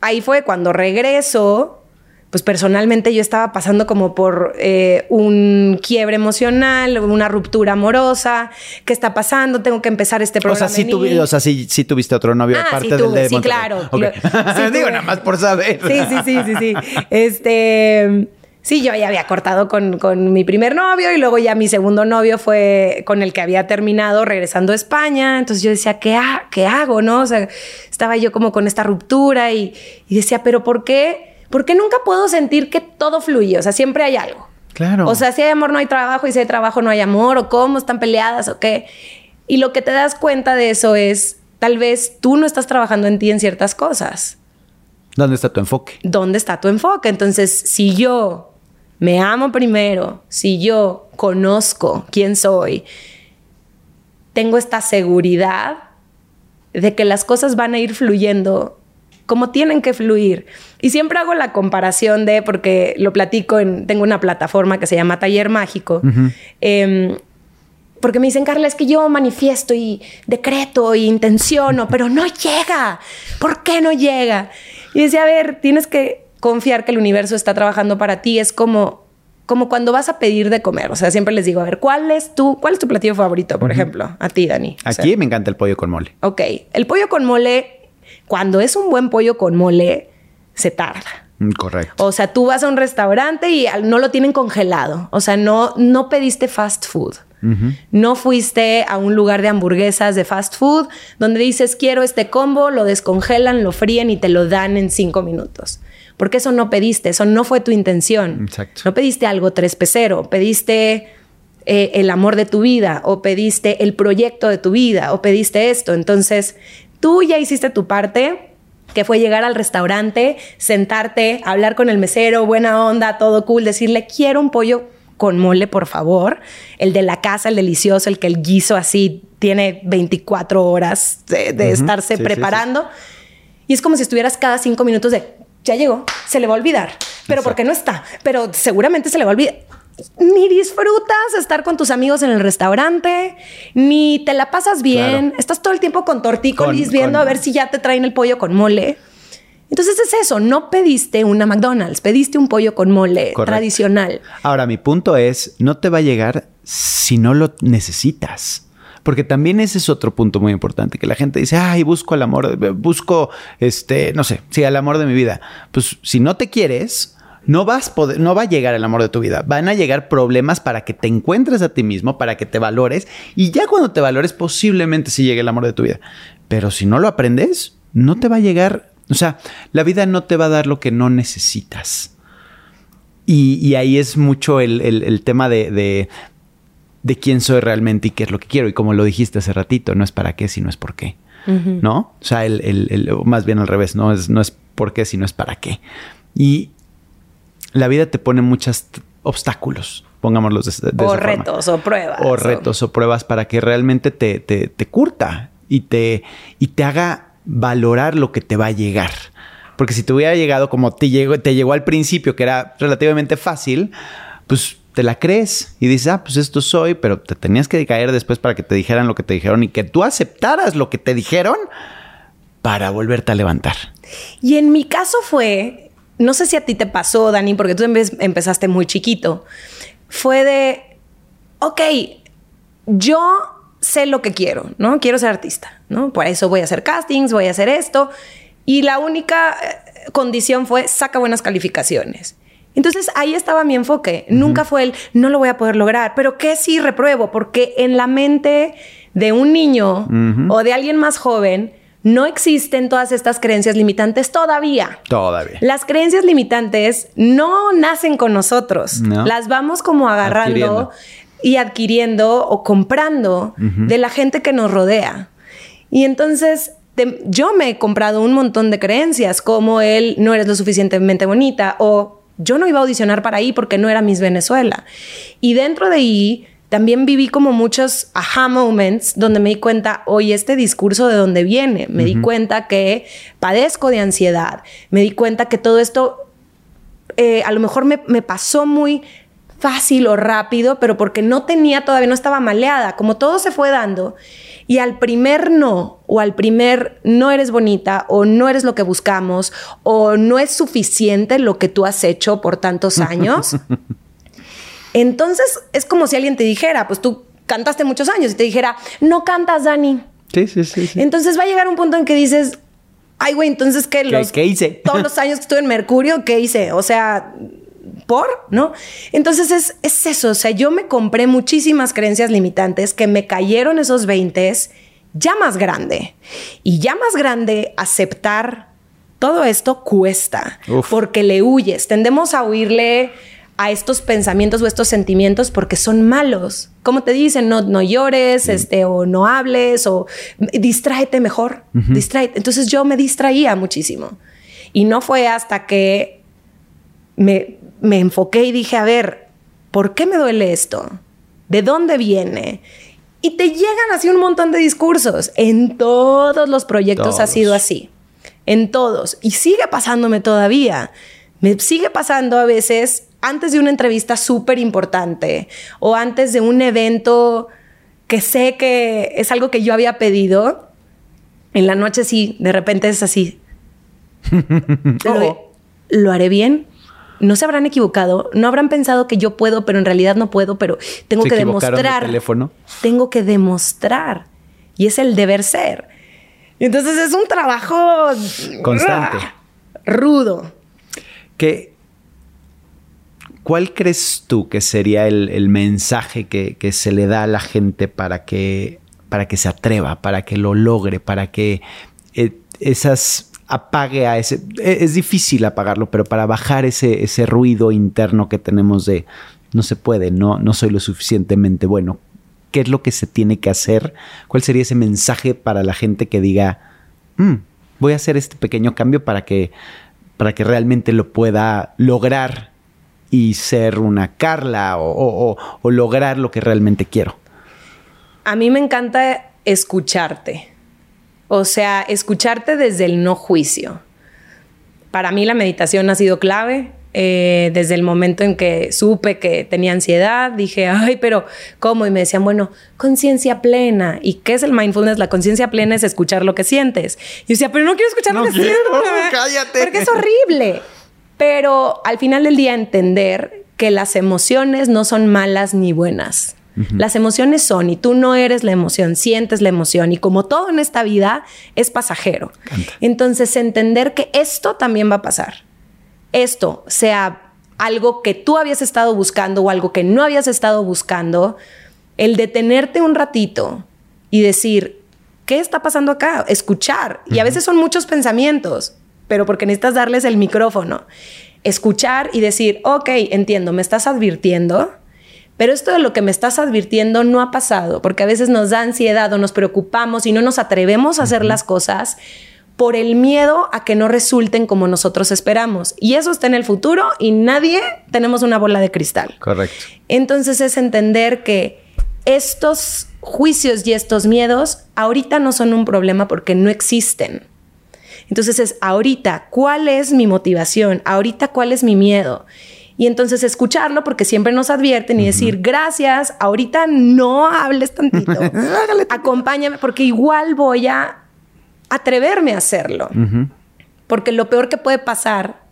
ahí fue cuando regreso, pues personalmente yo estaba pasando como por eh, un quiebre emocional, una ruptura amorosa. ¿Qué está pasando? Tengo que empezar este O programa. sea, sí, tuvi- o sea, sí, sí tuviste otro novio Ah, aparte sí del de sí, Monterrey. claro. Ok. Lo- sí [laughs] Digo, nada más por saber. Sí, sí, sí, sí, sí. [laughs] Este. Sí, yo ya había cortado con, con mi primer novio y luego ya mi segundo novio fue con el que había terminado regresando a España. Entonces yo decía, ¿qué, ha- qué hago? ¿No? O sea, estaba yo como con esta ruptura y, y decía, ¿pero por qué? ¿Por qué nunca puedo sentir que todo fluye? O sea, siempre hay algo. Claro. O sea, si hay amor no hay trabajo y si hay trabajo no hay amor o cómo están peleadas o qué. Y lo que te das cuenta de eso es, tal vez tú no estás trabajando en ti en ciertas cosas. ¿Dónde está tu enfoque? ¿Dónde está tu enfoque? Entonces, si yo me amo primero, si yo conozco quién soy, tengo esta seguridad de que las cosas van a ir fluyendo como tienen que fluir. Y siempre hago la comparación de, porque lo platico en, tengo una plataforma que se llama Taller Mágico. Em, porque me dicen, Carla, es que yo manifiesto y decreto y intenciono, pero no llega. ¿Por qué no llega? Y decía, a ver, tienes que confiar que el universo está trabajando para ti. Es como, como cuando vas a pedir de comer. O sea, siempre les digo, a ver, ¿cuál es tu, cuál es tu platillo favorito, por ejemplo? A ti, Dani. O sea, Aquí me encanta el pollo con mole. Ok, el pollo con mole, cuando es un buen pollo con mole, se tarda. Mm, Correcto. O sea, tú vas a un restaurante y no lo tienen congelado. O sea, no, no pediste fast food. No fuiste a un lugar de hamburguesas de fast food donde dices quiero este combo, lo descongelan, lo fríen y te lo dan en cinco minutos. Porque eso no pediste, eso no fue tu intención. Exacto. No pediste algo tres pesero, pediste eh, el amor de tu vida o pediste el proyecto de tu vida o pediste esto. Entonces, tú ya hiciste tu parte, que fue llegar al restaurante, sentarte, hablar con el mesero, buena onda, todo cool, decirle, quiero un pollo con mole, por favor. El de la casa, el delicioso, el que el guiso así tiene 24 horas de, de estarse Sí, sí, preparando. Y es como si estuvieras cada cinco minutos de, ya llegó, se le va a olvidar. Pero ¿por qué no está? Pero seguramente se le va a olvidar. Ni disfrutas estar con tus amigos en el restaurante, ni te la pasas bien. Claro. Estás todo el tiempo con tortícolis Con- viendo con- a ver si ya te traen el pollo con mole. Entonces es eso, no pediste una McDonald's, pediste un pollo con mole tradicional. Ahora, mi punto es, no te va a llegar si no lo necesitas. Porque también ese es otro punto muy importante, que la gente dice, ay, busco el amor, busco, este, no sé, sí, el amor de mi vida. Pues si no te quieres, no vas poder, no va a llegar el amor de tu vida. Van a llegar problemas para que te encuentres a ti mismo, para que te valores. Y ya cuando te valores, posiblemente sí llegue el amor de tu vida. Pero si no lo aprendes, no te va a llegar o sea, la vida no te va a dar lo que no necesitas. Y, ahí es mucho el, tema de, de, quién soy realmente y qué es lo que quiero. Y como lo dijiste hace ratito, no es para qué, sino es por qué. ¿No? O sea, el, más bien al revés, no es, no es por qué, sino es para qué. Y la vida te pone muchos obstáculos, pongámoslos de, de O retos o pruebas. O retos o pruebas para que realmente te, te, te curta y te, y te haga valorar lo que te va a llegar. Porque si te hubiera llegado como te llegó, te llegó al principio, que era relativamente fácil, pues te la crees y dices, ah, pues esto soy, pero te tenías que caer después para que te dijeran lo que te dijeron y que tú aceptaras lo que te dijeron para volverte a levantar. Y en mi caso fue, no sé si a ti te pasó, Dani, porque tú empezaste muy chiquito, fue de, ok, yo sé lo que quiero, ¿no? Quiero ser artista, ¿no? Por eso voy a hacer castings, voy a hacer esto. Y la única eh, condición fue saca buenas calificaciones. Entonces ahí estaba mi enfoque. Nunca fue el no lo voy a poder lograr, pero ¿qué sí repruebo? Porque en la mente de un niño o de alguien más joven no existen todas estas creencias limitantes todavía. Todavía. Las creencias limitantes no nacen con nosotros. Las vamos como agarrando y adquiriendo o comprando de la gente que nos rodea. Y entonces yo me he comprado un montón de creencias como el no eres lo suficientemente bonita o yo no iba a audicionar para ahí porque no era Miss Venezuela. Y dentro de ahí también viví como muchos aha moments donde me di cuenta, oye, este discurso de dónde viene. Me di cuenta que padezco de ansiedad. Me di cuenta que todo esto eh, a lo mejor me, me pasó muy fácil o rápido, pero porque no tenía todavía, no estaba maleada, como todo se fue dando. Y al primer no, o al primer no eres bonita, o no eres lo que buscamos, o no es suficiente lo que tú has hecho por tantos años, [laughs] entonces es como si alguien te dijera, pues tú cantaste muchos años y te dijera, no cantas, Dani. Sí, sí, sí. Entonces va a llegar un punto en que dices, ay, güey, entonces ¿qué, los, ¿Qué hice? Todos los años que estuve en Mercurio, ¿qué hice? O sea, por, ¿no? Entonces es, es, eso, o sea, yo me compré muchísimas creencias limitantes que me cayeron esos 20 ya más grande. Y ya más grande, aceptar todo esto cuesta, porque le huyes. Tendemos a huirle a estos pensamientos o estos sentimientos porque son malos. Como te dicen, no, no llores, este, o no hables, o distráete mejor, Entonces yo me distraía muchísimo. Y no fue hasta que me, me enfoqué y dije, a ver, ¿por qué me duele esto? ¿De dónde viene? Y te llegan así un montón de discursos. En todos los proyectos ha sido así. En todos. Y sigue pasándome todavía. Me sigue pasando a veces antes de una entrevista súper importante o antes de un evento que sé que es algo que yo había pedido. En la noche sí, de repente es así. [laughs] ¿Lo, ¿Lo haré bien? No se habrán equivocado, no habrán pensado que yo puedo, pero en realidad no puedo, pero tengo que demostrar. teléfono? Tengo que demostrar. Y es el deber ser. Entonces es un trabajo constante. rudo. ¿Qué, ¿Cuál crees tú que sería el, mensaje que, que, se le da a la gente para que, para que se atreva, para que lo logre, para que eh, esas apague a ese... E, es difícil apagarlo, pero para bajar ese, ese ruido interno que tenemos de no se puede, no, no soy lo suficientemente bueno. ¿Qué es lo que se tiene que hacer? ¿Cuál sería ese mensaje para la gente que diga, mm, voy a hacer este pequeño cambio para que, para que realmente lo pueda lograr y ser una Carla o lograr lo que realmente quiero? A mí me encanta escucharte o sea, escucharte desde el no juicio. Para mí la meditación ha sido clave. Eh, desde el momento en que supe que tenía ansiedad, dije, ay, pero ¿cómo? Y me decían, bueno, conciencia plena. ¿Y qué es el mindfulness? La conciencia plena es escuchar lo que sientes. Y yo decía, pero no quiero escuchar lo que siento. Cállate. Porque es horrible. Pero al final del día entender que las emociones no son malas ni buenas. Las emociones son, y tú no eres la emoción, sientes la emoción, y como todo en esta vida es pasajero. Entonces, entender que esto también va a pasar. Esto sea algo que tú habías estado buscando o algo que no habías estado buscando, el detenerte un ratito y decir, ¿qué está pasando acá? Escuchar. Y a veces son muchos pensamientos, pero porque necesitas darles el micrófono. Escuchar y decir, ok, entiendo, me estás advirtiendo pero esto de lo que me estás advirtiendo no ha pasado, porque a veces nos da ansiedad o nos preocupamos y no nos atrevemos a hacer las cosas por el miedo a que no resulten como nosotros esperamos. Y eso está en el futuro y nadie tenemos una bola de cristal. Correcto. Entonces es entender que estos juicios y estos miedos ahorita no son un problema porque no existen. Entonces es ahorita, ¿cuál es mi motivación? Ahorita, ¿cuál es mi miedo? Y entonces escucharlo porque siempre nos advierten y decir, gracias, ahorita no hables [laughs] tantito, acompáñame porque igual voy a atreverme a hacerlo. Porque lo peor que puede pasar,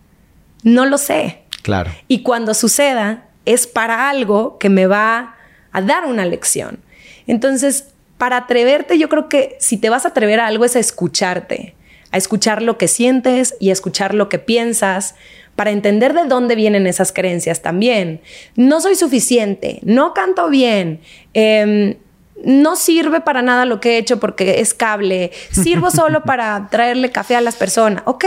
no lo sé. Claro. Y cuando suceda, es para algo que me va a dar una lección. Entonces, para atreverte, yo creo que si te vas a atrever a algo es a escucharte, a escuchar lo que sientes y a escuchar lo que piensas, para entender de dónde vienen esas creencias también. No soy suficiente, no canto bien, em, no sirve para nada lo que he hecho porque es cable, sirvo [laughs] solo para traerle café a las personas. Ok,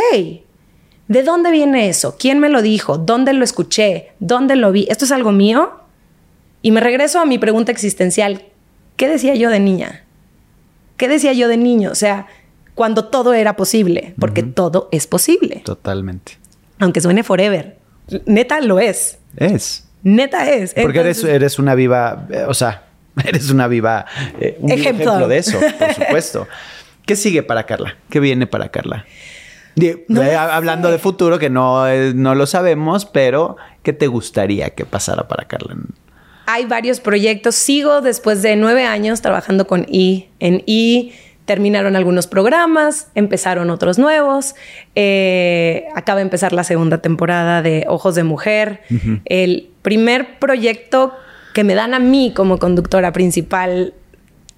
¿de dónde viene eso? ¿Quién me lo dijo? ¿Dónde lo escuché? ¿Dónde lo vi? ¿Esto es algo mío? Y me regreso a mi pregunta existencial. ¿Qué decía yo de niña? ¿Qué decía yo de niño? O sea, cuando todo era posible, porque todo es posible. Totalmente aunque suene forever. Neta lo es. Es. Neta es. Porque eres, eres una viva, eh, o sea, [laughs] eres una viva, eh, un ejemplo. de eso, por supuesto. ¿Qué sigue para Carla? ¿Qué viene para Carla? Eh, hablando de futuro, que no, no lo sabemos, pero ¿qué te gustaría que pasara para Carla? Hay varios proyectos. Sigo después de nueve años trabajando con I. En I terminaron algunos programas, empezaron otros nuevos. Eh, acaba de empezar la segunda temporada de Ojos de Mujer. El primer proyecto que me dan a mí como conductora principal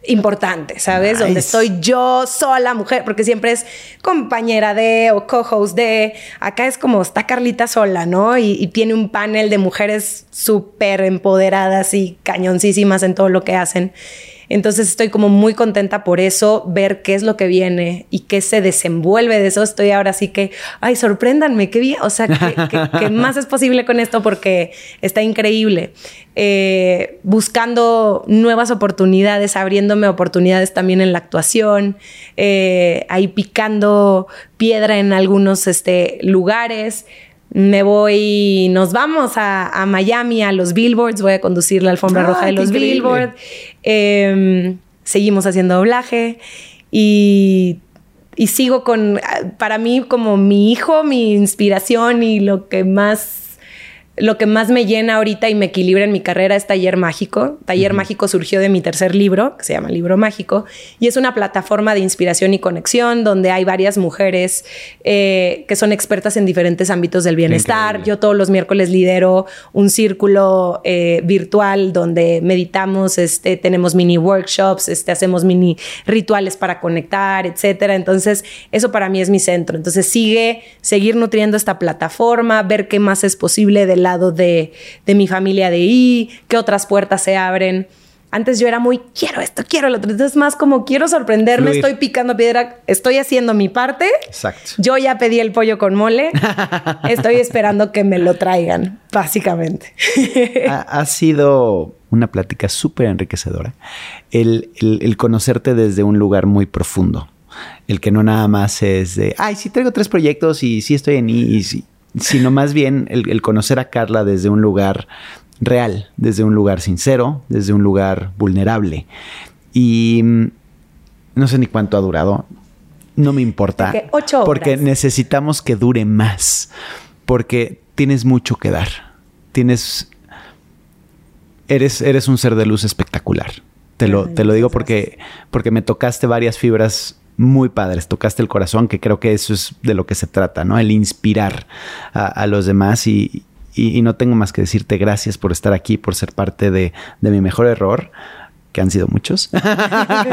importante, ¿sabes? Donde estoy yo sola, mujer, porque siempre es compañera de o co-host de. Acá es como está Carlita sola, ¿no? Y, y tiene un panel de mujeres súper empoderadas y cañoncísimas en todo lo que hacen. Entonces estoy como muy contenta por eso, ver qué es lo que viene y qué se desenvuelve de eso. Estoy ahora sí que, ay, sorpréndanme, qué bien, o sea, qué, [laughs] más es posible con esto porque está increíble. Eh, buscando nuevas oportunidades, abriéndome oportunidades también en la actuación, eh, ahí picando piedra en algunos este, lugares me voy, nos vamos a, Miami, a los Billboards, voy a conducir la alfombra ah, roja de los Billboards. Em, seguimos haciendo doblaje y, y sigo con, para mí como mi hijo, mi inspiración y lo que más lo que más me llena ahorita y me equilibra en mi carrera es Taller Mágico. Taller Mágico surgió de mi tercer libro, que se llama Libro Mágico, y es una plataforma de inspiración y conexión donde hay varias mujeres eh, que son expertas en diferentes ámbitos del bienestar. Yo todos los miércoles lidero un círculo eh, virtual donde meditamos, este, tenemos mini workshops, este, hacemos mini rituales para conectar, etcétera. Entonces, eso para mí es mi centro. Entonces, sigue, seguir nutriendo esta plataforma, ver qué más es posible de la de, mi familia de I, qué otras puertas se abren. Antes yo era muy, quiero esto, quiero lo otro. Entonces, más como quiero sorprenderme, estoy picando piedra, estoy haciendo mi parte. Exacto. Yo ya pedí el pollo con mole. [laughs] estoy esperando que me lo traigan, básicamente. ha, sido una plática súper enriquecedora. El, el, conocerte desde un lugar muy profundo. El que no nada más es de, ay, sí traigo tres proyectos y sí estoy en I y sí sino más bien el, conocer a Carla desde un lugar real, desde un lugar sincero, desde un lugar vulnerable. Y mm, no sé ni cuánto ha durado, no me importa. ocho Porque necesitamos que dure más. Porque tienes mucho que dar. Tienes. Eres, eres un ser de luz espectacular. Te lo, te lo digo porque, porque me tocaste varias fibras muy padres. Tocaste el corazón, que creo que eso es de lo que se trata, ¿no? El inspirar a, los demás y, y, no tengo más que decirte gracias por estar aquí, por ser parte de, de mi mejor error que han sido muchos,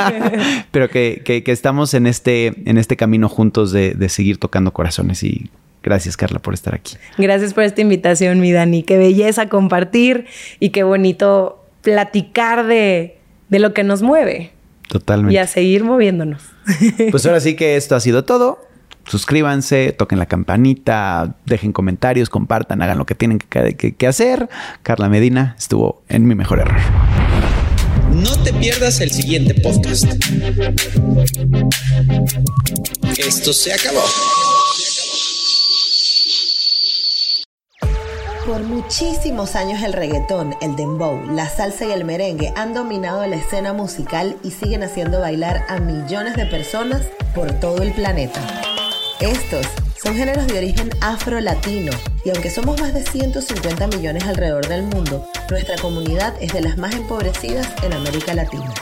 [laughs] pero que, que, que, estamos en este, en este camino juntos de, de seguir tocando corazones y Gracias, Carla, por estar aquí. Gracias por esta invitación, mi Dani. Qué belleza compartir y qué bonito platicar de, de lo que nos mueve. Totalmente. Y a seguir moviéndonos. [laughs] Pues ahora sí que esto ha sido todo. Suscríbanse, toquen la campanita, dejen comentarios, compartan, hagan lo que tienen que, que hacer. Carla Medina estuvo en mi mejor error. No te pierdas el siguiente podcast. Esto se acabó. Por muchísimos años el reggaetón, el dembow, la salsa y el merengue han dominado la escena musical y siguen haciendo bailar a millones de personas por todo el planeta. Estos son géneros de origen afro-latino y aunque somos más de 150 millones alrededor del mundo, nuestra comunidad es de las más empobrecidas en América Latina.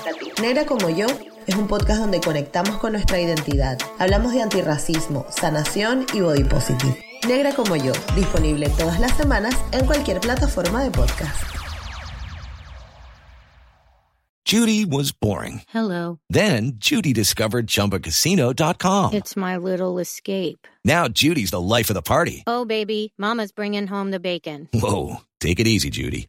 Negra como yo es un podcast donde conectamos con nuestra identidad. Hablamos de antirracismo, sanación y body positive. Negra como yo, disponible todas las semanas en cualquier plataforma de podcast. Judy was boring. Hello. Then Judy discovered chumbacasino.com. It's my little escape. Now Judy's the life of the party. Oh, baby, Mama's bringing home the bacon. Whoa. Take it easy, Judy.